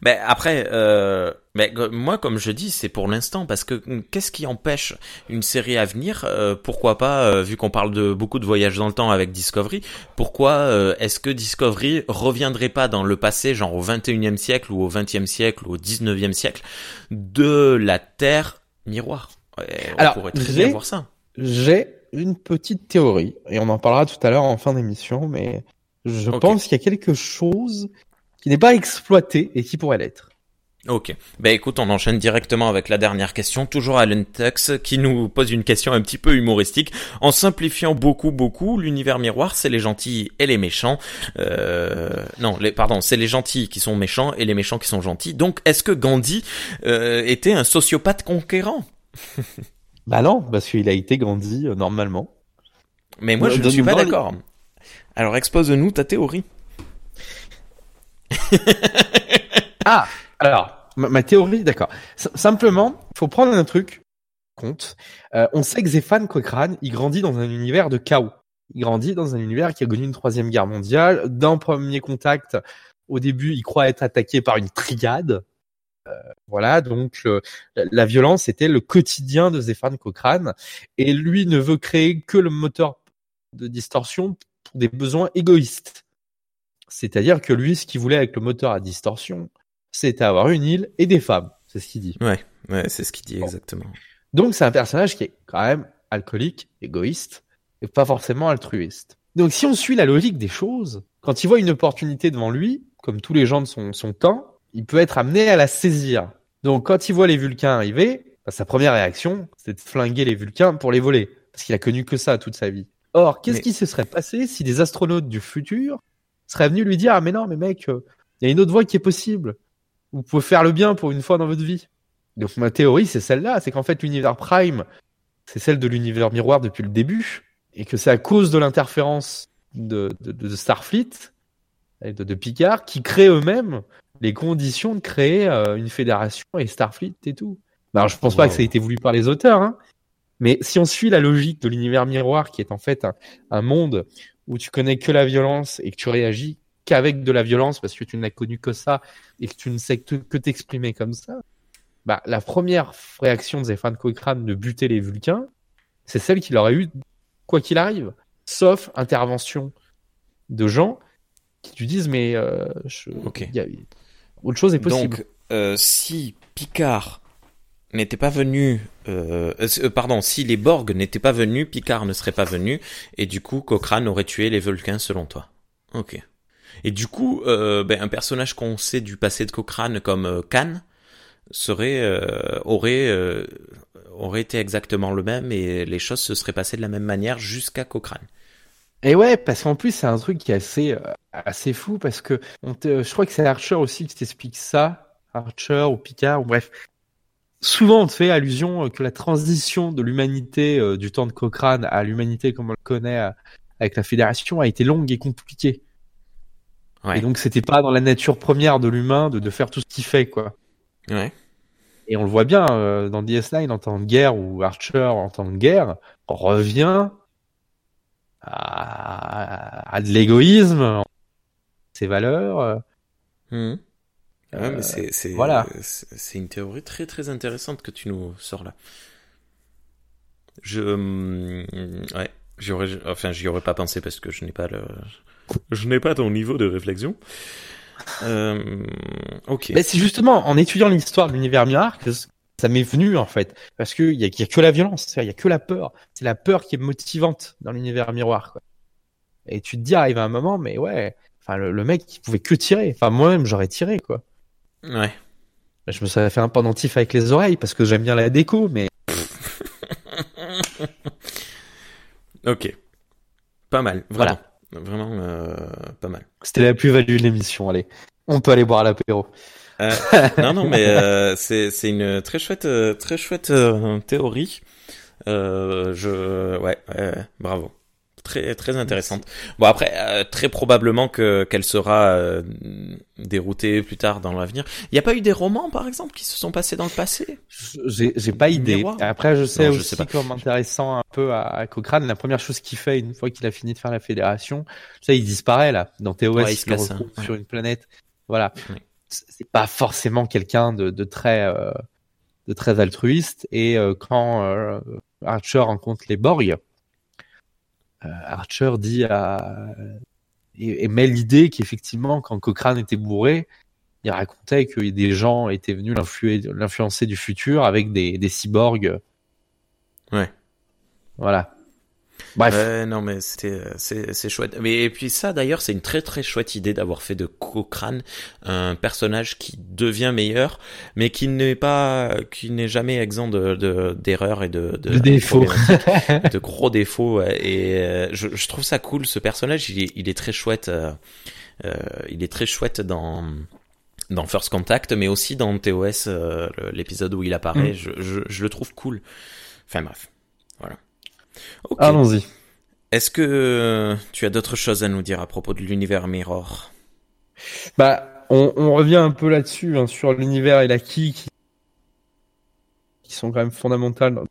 Mais après, euh, mais moi comme je dis, c'est pour l'instant parce que hum, qu'est-ce qui empêche une série à venir euh, Pourquoi pas, euh, vu qu'on parle de beaucoup de voyages dans le temps avec Discovery, pourquoi euh, est-ce que Discovery reviendrait pas dans le passé, genre au 21e siècle ou au 20e siècle ou au 19e siècle, de la Terre miroir? On Alors, pourrait très bien voir ça. J'ai une petite théorie et on en parlera tout à l'heure en fin d'émission, mais je pense qu'il y a quelque chose qui n'est pas exploité et qui pourrait l'être. Ok. Ben écoute, on enchaîne directement avec la dernière question, toujours Alan Tux, qui nous pose une question un petit peu humoristique. En simplifiant beaucoup, beaucoup, l'univers miroir, c'est les gentils et les méchants. Euh, non, les, pardon, c'est les gentils qui sont méchants et les méchants qui sont gentils. Donc, est-ce que Gandhi euh, était un sociopathe conquérant? Bah non, parce qu'il a été Gandhi euh, normalement. Mais moi, je ne suis pas d'accord. Alors expose-nous ta théorie. ah, alors, ma, théorie, d'accord. simplement, il faut prendre un truc compte. Euh, on sait que Zéphane Cochrane, il grandit dans un univers de chaos. Il grandit dans un univers qui a connu une troisième guerre mondiale. D'un premier contact, au début, il croit être attaqué par une triade. Euh, voilà, donc euh, la violence était le quotidien de Zéphane Cochrane. Et lui ne veut créer que le moteur de distorsion des besoins égoïstes. C'est-à-dire que lui, ce qu'il voulait avec le moteur à distorsion, c'était avoir une île et des femmes. C'est ce qu'il dit. Ouais, ouais, c'est ce qu'il dit exactement. Donc c'est un personnage qui est quand même alcoolique, égoïste, et pas forcément altruiste. Donc si on suit la logique des choses, quand il voit une opportunité devant lui, comme tous les gens de son, son temps, il peut être amené à la saisir. Donc quand il voit les Vulcains arriver, bah, sa première réaction, c'est de flinguer les Vulcains pour les voler, parce qu'il a connu que ça toute sa vie. Or, qu'est-ce qui se serait passé si des astronautes du futur seraient venus lui dire ah mais non mais mec, euh, il y a une autre voie qui est possible. Vous pouvez faire le bien pour une fois dans votre vie. Donc ma théorie c'est celle-là, c'est qu'en fait l'univers Prime, c'est celle de l'univers miroir depuis le début, et que c'est à cause de l'interférence de, Starfleet et de, Picard qui créent eux-mêmes les conditions de créer euh, une fédération et Starfleet et tout. Bah, alors je pense pas que ça ait été voulu par les auteurs, hein, mais si on suit la logique de l'univers miroir, qui est en fait un, monde où tu connais que la violence et que tu réagis qu'avec de la violence parce que tu n'as connu que ça et que tu ne sais que, t'exprimer comme ça, bah, la première réaction de Zéphane Cochrane de buter les Vulcains, c'est celle qu'il aurait eu quoi qu'il arrive, sauf intervention de gens qui lui disent mais euh, autre chose est possible. Donc euh, si Picard n'était pas venu, euh, euh, pardon, si les Borg n'étaient pas venus, Picard ne serait pas venu, et du coup, Cochrane aurait tué les Vulcains selon toi. Ok. Et du coup, euh, ben, un personnage qu'on sait du passé de Cochrane comme euh, Khan euh, aurait, été exactement le même, et les choses se seraient passées de la même manière jusqu'à Cochrane. Et ouais, parce qu'en plus c'est un truc qui est assez assez fou parce que je crois que c'est Archer aussi qui t'explique ça, Archer ou Picard ou bref, souvent on te fait allusion que la transition de l'humanité du temps de Cochrane à l'humanité comme on le connaît avec la fédération a été longue et compliquée. Et donc c'était pas dans la nature première de l'humain de, de faire tout ce qu'il fait quoi. Ouais. Et on le voit bien dans DS9 en temps de guerre ou Archer en temps de guerre, revient à, de l'égoïsme, ses valeurs. Mmh. Ah mais c'est, c'est, voilà. c'est une théorie très très intéressante que tu nous sors là. Je, hum, ouais, j'y aurais, enfin, j'y aurais pas pensé parce que je n'ai pas le, je n'ai pas ton niveau de réflexion. Euh, ok. Mais c'est justement en étudiant l'histoire de l'univers miroir que ça m'est venu en fait, parce qu'il y a, y a que la violence, il y a que la peur. C'est la peur qui est motivante dans l'univers miroir. Quoi. Et tu te dis arrive à un moment, mais ouais, enfin le, le mec il pouvait que tirer. Enfin moi-même j'aurais tiré quoi. Ouais. Je me serais fait un pendentif avec les oreilles parce que j'aime bien la déco, mais ok. Pas mal. Vraiment. Vraiment euh, pas mal. c'était la plus-value de l'émission. Allez, on peut aller boire à l'apéro. Euh, non, non, mais euh, c'est c'est une très chouette, euh, très chouette euh, théorie. Euh, je, ouais, ouais, bravo. Très très intéressante. Bon après, euh, très probablement que qu'elle sera euh, déroutée plus tard dans l'avenir. Il n'y a pas eu des romans, par exemple, qui se sont passés dans le passé? J'ai j'ai pas idée. Miroir Après, je sais Non, je aussi sais pas. comme intéressant un peu à, à Cochrane, la première chose qu'il fait une fois qu'il a fini de faire la fédération, ça il disparaît là dans TOS, Ouais, il se se casse, hein, sur une planète. Voilà, Ouais. c'est pas forcément quelqu'un de, de très euh, de très altruiste. Et euh, quand euh, Archer rencontre les Borg, Archer dit à et, et met l'idée qu'effectivement quand Cochrane était bourré, il racontait que des gens étaient venus l'influencer du futur avec des, des cyborgs. Ouais. Voilà. Bref. Ouais, non, mais c'était, euh, c'est, c'est chouette. Mais et puis ça, d'ailleurs, c'est une très très chouette idée d'avoir fait de Cochrane un personnage qui devient meilleur, mais qui n'est pas, qui n'est jamais exempt de, de d'erreurs et de, de, Le défaut. problématiques, de gros défauts. Et euh, je, je trouve ça cool. Ce personnage, il est, il est très chouette. euh, euh, il est très chouette dans dans First Contact, mais aussi dans TOS, euh, l'épisode où il apparaît. Mm. Je, je, je le trouve cool. Enfin bref, voilà. Allons-y. Est-ce que euh, tu as d'autres choses à nous dire à propos de l'univers Mirror? Bah, on, on revient un peu là-dessus, hein, sur l'univers et la qui, qui qui sont quand même fondamentales dans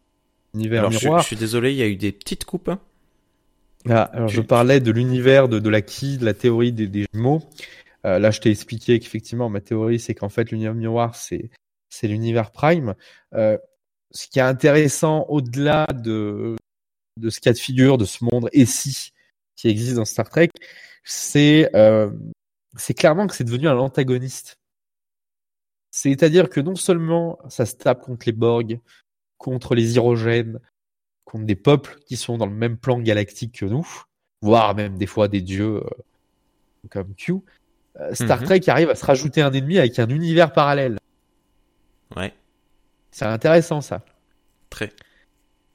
l'univers Alors, je, suis- miroir. je suis désolé, il y a eu des petites coupes. hein. Ah, alors Tu- je parlais de l'univers de, de la qui, de la théorie des, des jumeaux. Euh, là, je t'ai expliqué qu'effectivement, ma théorie, c'est qu'en fait, l'univers miroir, c'est c'est l'univers prime. Euh, ce qui est intéressant au-delà de de ce cas de figure, de ce monde et si qui existe dans Star Trek, c'est euh, c'est clairement que c'est devenu un antagoniste. C'est-à-dire que non seulement ça se tape contre les Borg, contre les hydrogènes, contre des peuples qui sont dans le même plan galactique que nous, voire même des fois des dieux euh, comme Q, euh, Star Mhm. Trek arrive à se rajouter un ennemi avec un univers parallèle. Ouais, C'est intéressant ça. très.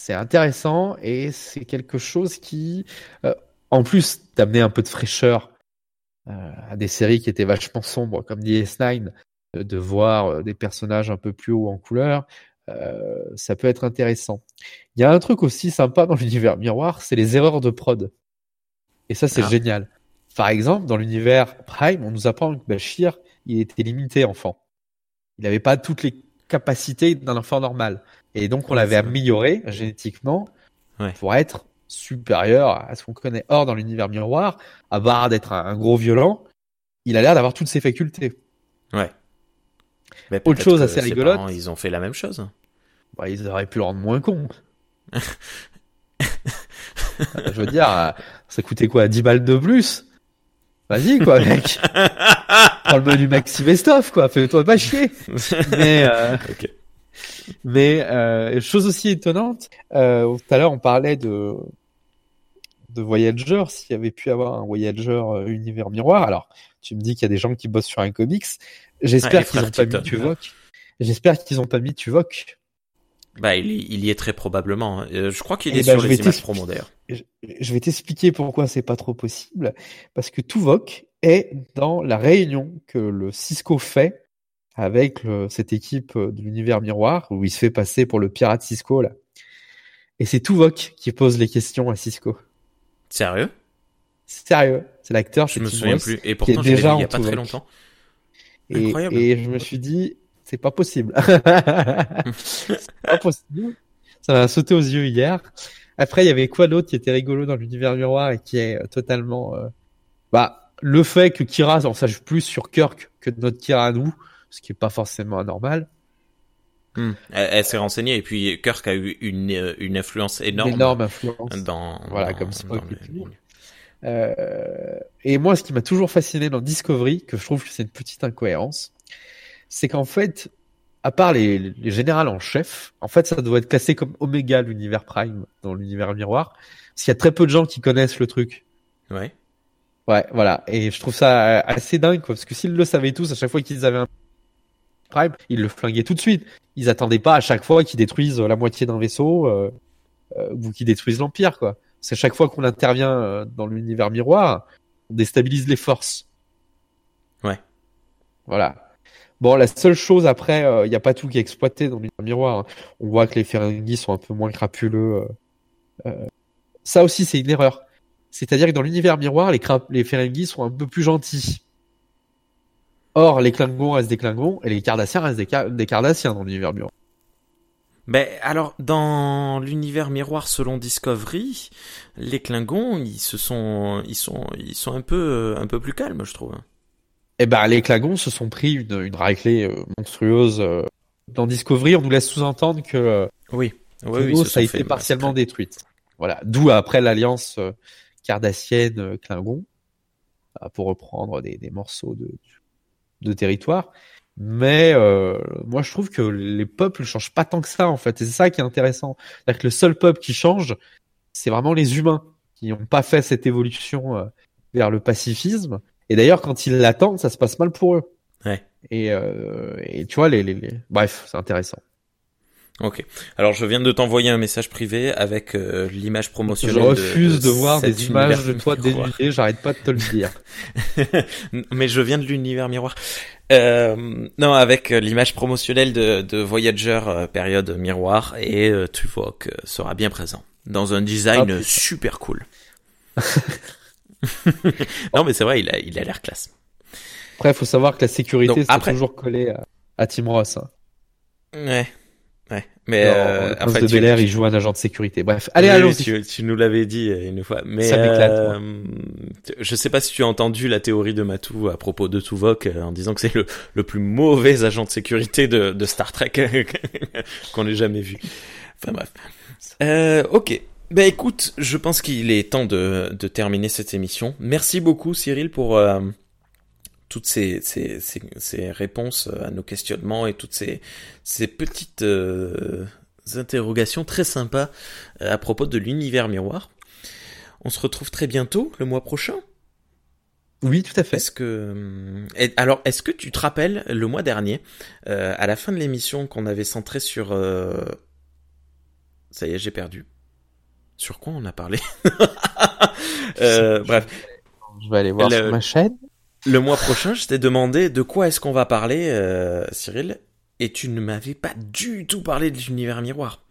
C'est intéressant et c'est quelque chose qui, euh, en plus d'amener un peu de fraîcheur euh, à des séries qui étaient vachement sombres comme DS9, euh, de voir des personnages un peu plus haut en couleur, euh, ça peut être intéressant. Il y a un truc aussi sympa dans l'univers miroir, c'est les erreurs de prod. Et ça, c'est Ah. génial. Par exemple, dans l'univers Prime, on nous apprend que Bashir, il était limité enfant. Il n'avait pas toutes les capacités d'un enfant normal. Et donc, on l'avait amélioré génétiquement Ouais. pour être supérieur à ce qu'on connaît. Or, dans l'univers miroir, à part d'être un, gros violent, il a l'air d'avoir toutes ses facultés. Ouais. Mais Autre chose assez rigolote. parents, ils ont fait la même chose. Bah, ils auraient pu le rendre moins con. Je veux dire, euh, ça coûtait quoi 10 balles de plus? Vas-y, quoi, mec. Prends le menu Maxi Best-of, quoi. Fais-toi pas chier. Mais, euh, Ok. Mais euh, chose aussi étonnante, euh, tout à l'heure, on parlait de de Voyager, s'il y avait pu avoir un Voyager euh, univers miroir. Alors, tu me dis qu'il y a des gens qui bossent sur un comics. J'espère qu'ils ont frères pas mis. Tuvok. J'espère qu'ils ont pas mis Tuvok. Bah, il, y- il y est très probablement. hein. Euh, je crois qu'il Eh est ben, sur les images promo d'ailleurs. je je vais t'expliquer pourquoi c'est pas trop possible. Parce que Tuvok est dans la réunion que le Cisco fait avec le- cette équipe euh, de l'univers miroir où il se fait passer pour le pirate Cisco là. Et c'est Tuvok qui pose les questions à Cisco. Sérieux? Sérieux, c'est l'acteur. Je me Tim souviens Ross. plus. Et pourtant, est je l'ai vu déjà il y a pas très longtemps. Et, Incroyable. et je me suis dit, c'est pas possible. c'est pas possible. Ça m'a sauté aux yeux hier. Après, il y avait quoi d'autre qui était rigolo dans l'univers miroir et qui est euh, totalement, euh, bah, le fait que Kira en sache plus sur Kirk que notre Kira à nous, ce qui est pas forcément anormal. Hmm. Elle, elle s'est renseignée et puis Kirk a eu une, euh, une influence énorme, Énorme influence. dans. Voilà, dans- comme tout. Euh, et moi, ce qui m'a toujours fasciné dans Discovery, que je trouve que c'est une petite incohérence, c'est qu'en fait, à part les, les générales en chef, en fait, ça doit être classé comme Oméga l'univers Prime dans l'univers miroir, parce qu'il y a très peu de gens qui connaissent le truc. Ouais. Ouais, voilà. Et je trouve ça euh, assez dingue, quoi, parce que s'ils le savaient tous, à chaque fois qu'ils avaient un Prime, ils le flinguaient tout de suite. Ils attendaient pas à chaque fois qu'ils détruisent la moitié d'un vaisseau euh, euh, ou qu'ils détruisent l'Empire, quoi. C'est chaque fois qu'on intervient euh, dans l'univers miroir, on déstabilise les forces. Ouais. Voilà. Bon, la seule chose après, il n'y a pas tout qui est exploité dans l'univers miroir. hein. On voit que les Ferengi sont un peu moins crapuleux. euh, euh. Ça aussi, c'est une erreur. C'est-à-dire que dans l'univers miroir, les, les Ferengi sont un peu plus gentils. Or, les Klingons restent des Klingons et les Cardassiens restent des, Ca- des Cardassiens dans l'univers miroir. Ben alors dans l'univers miroir selon Discovery, les Klingons ils se sont ils sont ils sont un peu un peu plus calmes je trouve. Eh ben, les Klingons se sont pris une, une raclée euh, monstrueuse. euh. Dans Discovery, on nous laisse sous-entendre que euh, Oui. Oui, oui, ça a été partiellement détruite. Voilà. D'où après l'alliance euh, cardassienne euh, Klingon euh, pour reprendre des, des morceaux de, de territoire. Mais euh, moi, je trouve que les peuples ne changent pas tant que ça, en fait. Et c'est ça qui est intéressant. C'est-à-dire que le seul peuple qui change, c'est vraiment les humains qui n'ont pas fait cette évolution euh, vers le pacifisme. Et d'ailleurs, quand ils l'attendent, ça se passe mal pour eux. Ouais. Et, euh, et tu vois, les, les, les... bref, c'est intéressant. Ok. Alors je viens de t'envoyer un message privé avec euh, l'image Je promotionnelle. refuse de, voir des images de toi dénudé, j'arrête pas de te le dire. Mais je viens de l'univers miroir. Euh, non, avec euh, l'image promotionnelle de, de Voyager euh, période miroir et euh, Tuvok euh, sera bien présent dans un Ah, design putain. super cool. non mais c'est vrai, il a il a l'air classe. Après, faut savoir que la sécurité, c'est après- toujours collé à, à Tim Ross. Hein. Ouais, ouais. Mais Dans euh, en fait, de tu- Bel Air, il joue un agent de sécurité. Bref, allez, Oui, allons-y. Tu, tu nous l'avais dit euh, une fois. Mais Ça euh, je sais pas si tu as entendu la théorie de Matou à propos de Tuvok euh, en disant que c'est le, le plus mauvais agent de sécurité de, de Star Trek qu'on ait jamais vu. Enfin bref. Euh, ok. Ben écoute, je pense qu'il est temps de, de terminer cette émission. Merci beaucoup Cyril pour euh, toutes ces, ces, ces, ces réponses à nos questionnements et toutes ces, ces petites euh, interrogations très sympas euh, à propos de l'univers miroir. On se retrouve très bientôt, le mois prochain. Oui, tout à fait. Est-ce que et- alors est-ce que tu te rappelles le mois dernier euh, à la fin de l'émission qu'on avait centré sur euh, ça y est j'ai perdu sur quoi on a parlé? Euh, bref Je vais aller voir Le- sur ma chaîne. Le mois prochain je t'ai demandé de quoi est-ce qu'on va parler euh, Cyril et tu ne m'avais pas du tout parlé de l'univers miroir.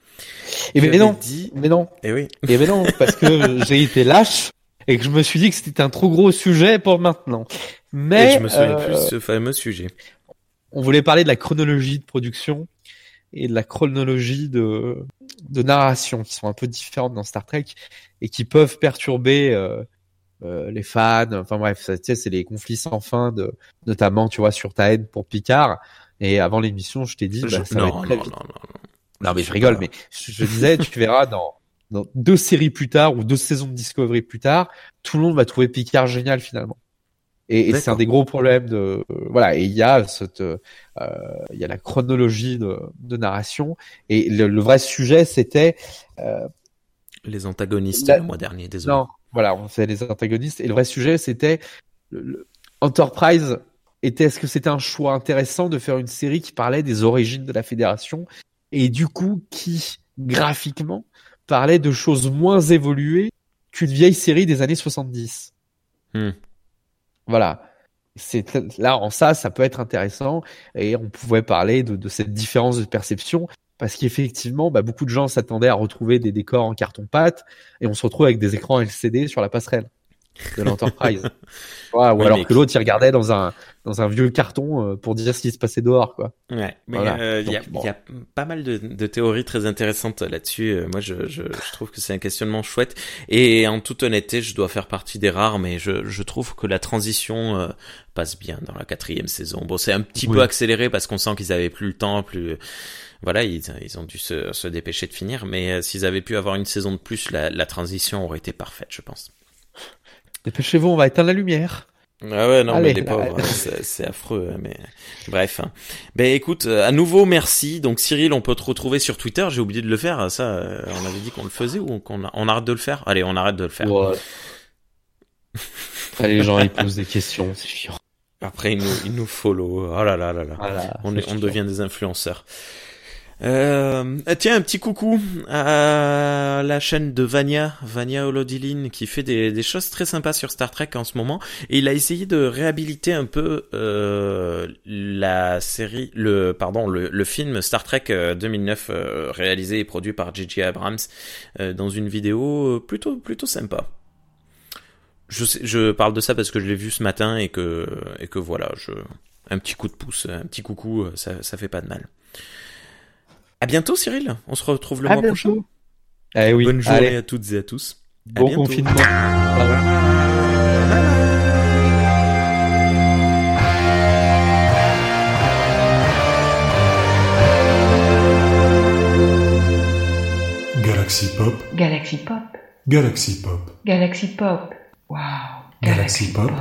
Et Tu mais non, dit mais non, et oui. Et mais non, parce que j'ai été lâche et que je me suis dit que c'était un trop gros sujet pour maintenant. Mais et je me souviens euh, plus de ce fameux sujet. on voulait parler de la chronologie de production et de la chronologie de, de narration qui sont un peu différentes dans Star Trek et qui peuvent perturber euh, euh, les fans. Enfin bref, ça, tu sais, c'est les conflits sans fin, de, notamment tu vois sur ta haine pour Picard. Et avant l'émission, je t'ai dit, bah, Je- ça va non, être non, très non, vite. non, non. Non mais je rigole, mais je, je disais, tu verras dans, dans deux séries plus tard ou deux saisons de Discovery plus tard, tout le monde va trouver Picard génial finalement. Et, et c'est un des gros problèmes de euh, voilà. Et il y a cette, euh, il y a la chronologie de, de narration et le, le vrai sujet c'était les antagonistes La- le mois dernier désolé non voilà on fait les antagonistes et le vrai sujet c'était Enterprise était est-ce que c'était un choix intéressant de faire une série qui parlait des origines de la Fédération et du coup qui graphiquement parlait de choses moins évoluées qu'une vieille série des années 70. Hmm. Voilà. C'est là en ça, ça peut être intéressant et on pouvait parler de, de cette différence de perception parce qu'effectivement, bah, beaucoup de gens s'attendaient à retrouver des décors en carton pâte et on se retrouve avec des écrans LCD sur la passerelle. de l'Enterprise. ou alors que l'autre il regardait dans un dans un vieux carton euh, pour dire ce qui se passait dehors quoi. Ouais, mais euh, il y, a, y, a pas mal de, de théories très intéressantes là-dessus. Euh, moi, je, je, je, trouve que c'est un questionnement chouette. Et en toute honnêteté, je dois faire partie des rares, mais je, je trouve que la transition passe bien dans la quatrième saison. Bon, c'est un petit peu accéléré parce qu'on sent qu'ils avaient plus le temps, plus voilà, ils, ils ont dû se, se dépêcher de finir. Mais s'ils avaient pu avoir une saison de plus, la, la transition aurait été parfaite, je pense. Dépêchez-vous, on va éteindre la lumière. Ah ouais, non, mais les pauvres, c'est affreux, hein, mais bref. Ben écoute, euh, à nouveau, merci. Donc Cyril, on peut te retrouver sur Twitter. J'ai oublié de le faire. Ça, euh, on avait dit qu'on le faisait ou qu'on on arrête de le faire? Allez, on arrête de le faire. Ouais. les gens ils posent des questions, c'est chiant. Après, ils nous, ils nous follow. Oh là là là là. on, on devient des influenceurs. Euh, tiens, un petit coucou à la chaîne de Vania, Vania Holodilin, qui fait des, choses très sympas sur Star Trek en ce moment. Et il a essayé de réhabiliter un peu euh, la série, le pardon, le, film Star Trek 2009 euh, euh, réalisé et produit par J.J. Abrams euh, dans une vidéo plutôt plutôt sympa. Je, je parle de ça parce que je l'ai vu ce matin et que et que voilà, je un petit coup de pouce, un petit coucou, ça ça fait pas de mal. À bientôt, Cyril. On se retrouve le mois prochain. Eh oui. Bonne journée à toutes et à tous. Bon confinement. Galaxy Pop. Galaxy Pop. Galaxy Pop. Galaxy Pop. Wow. Galaxy, Pop.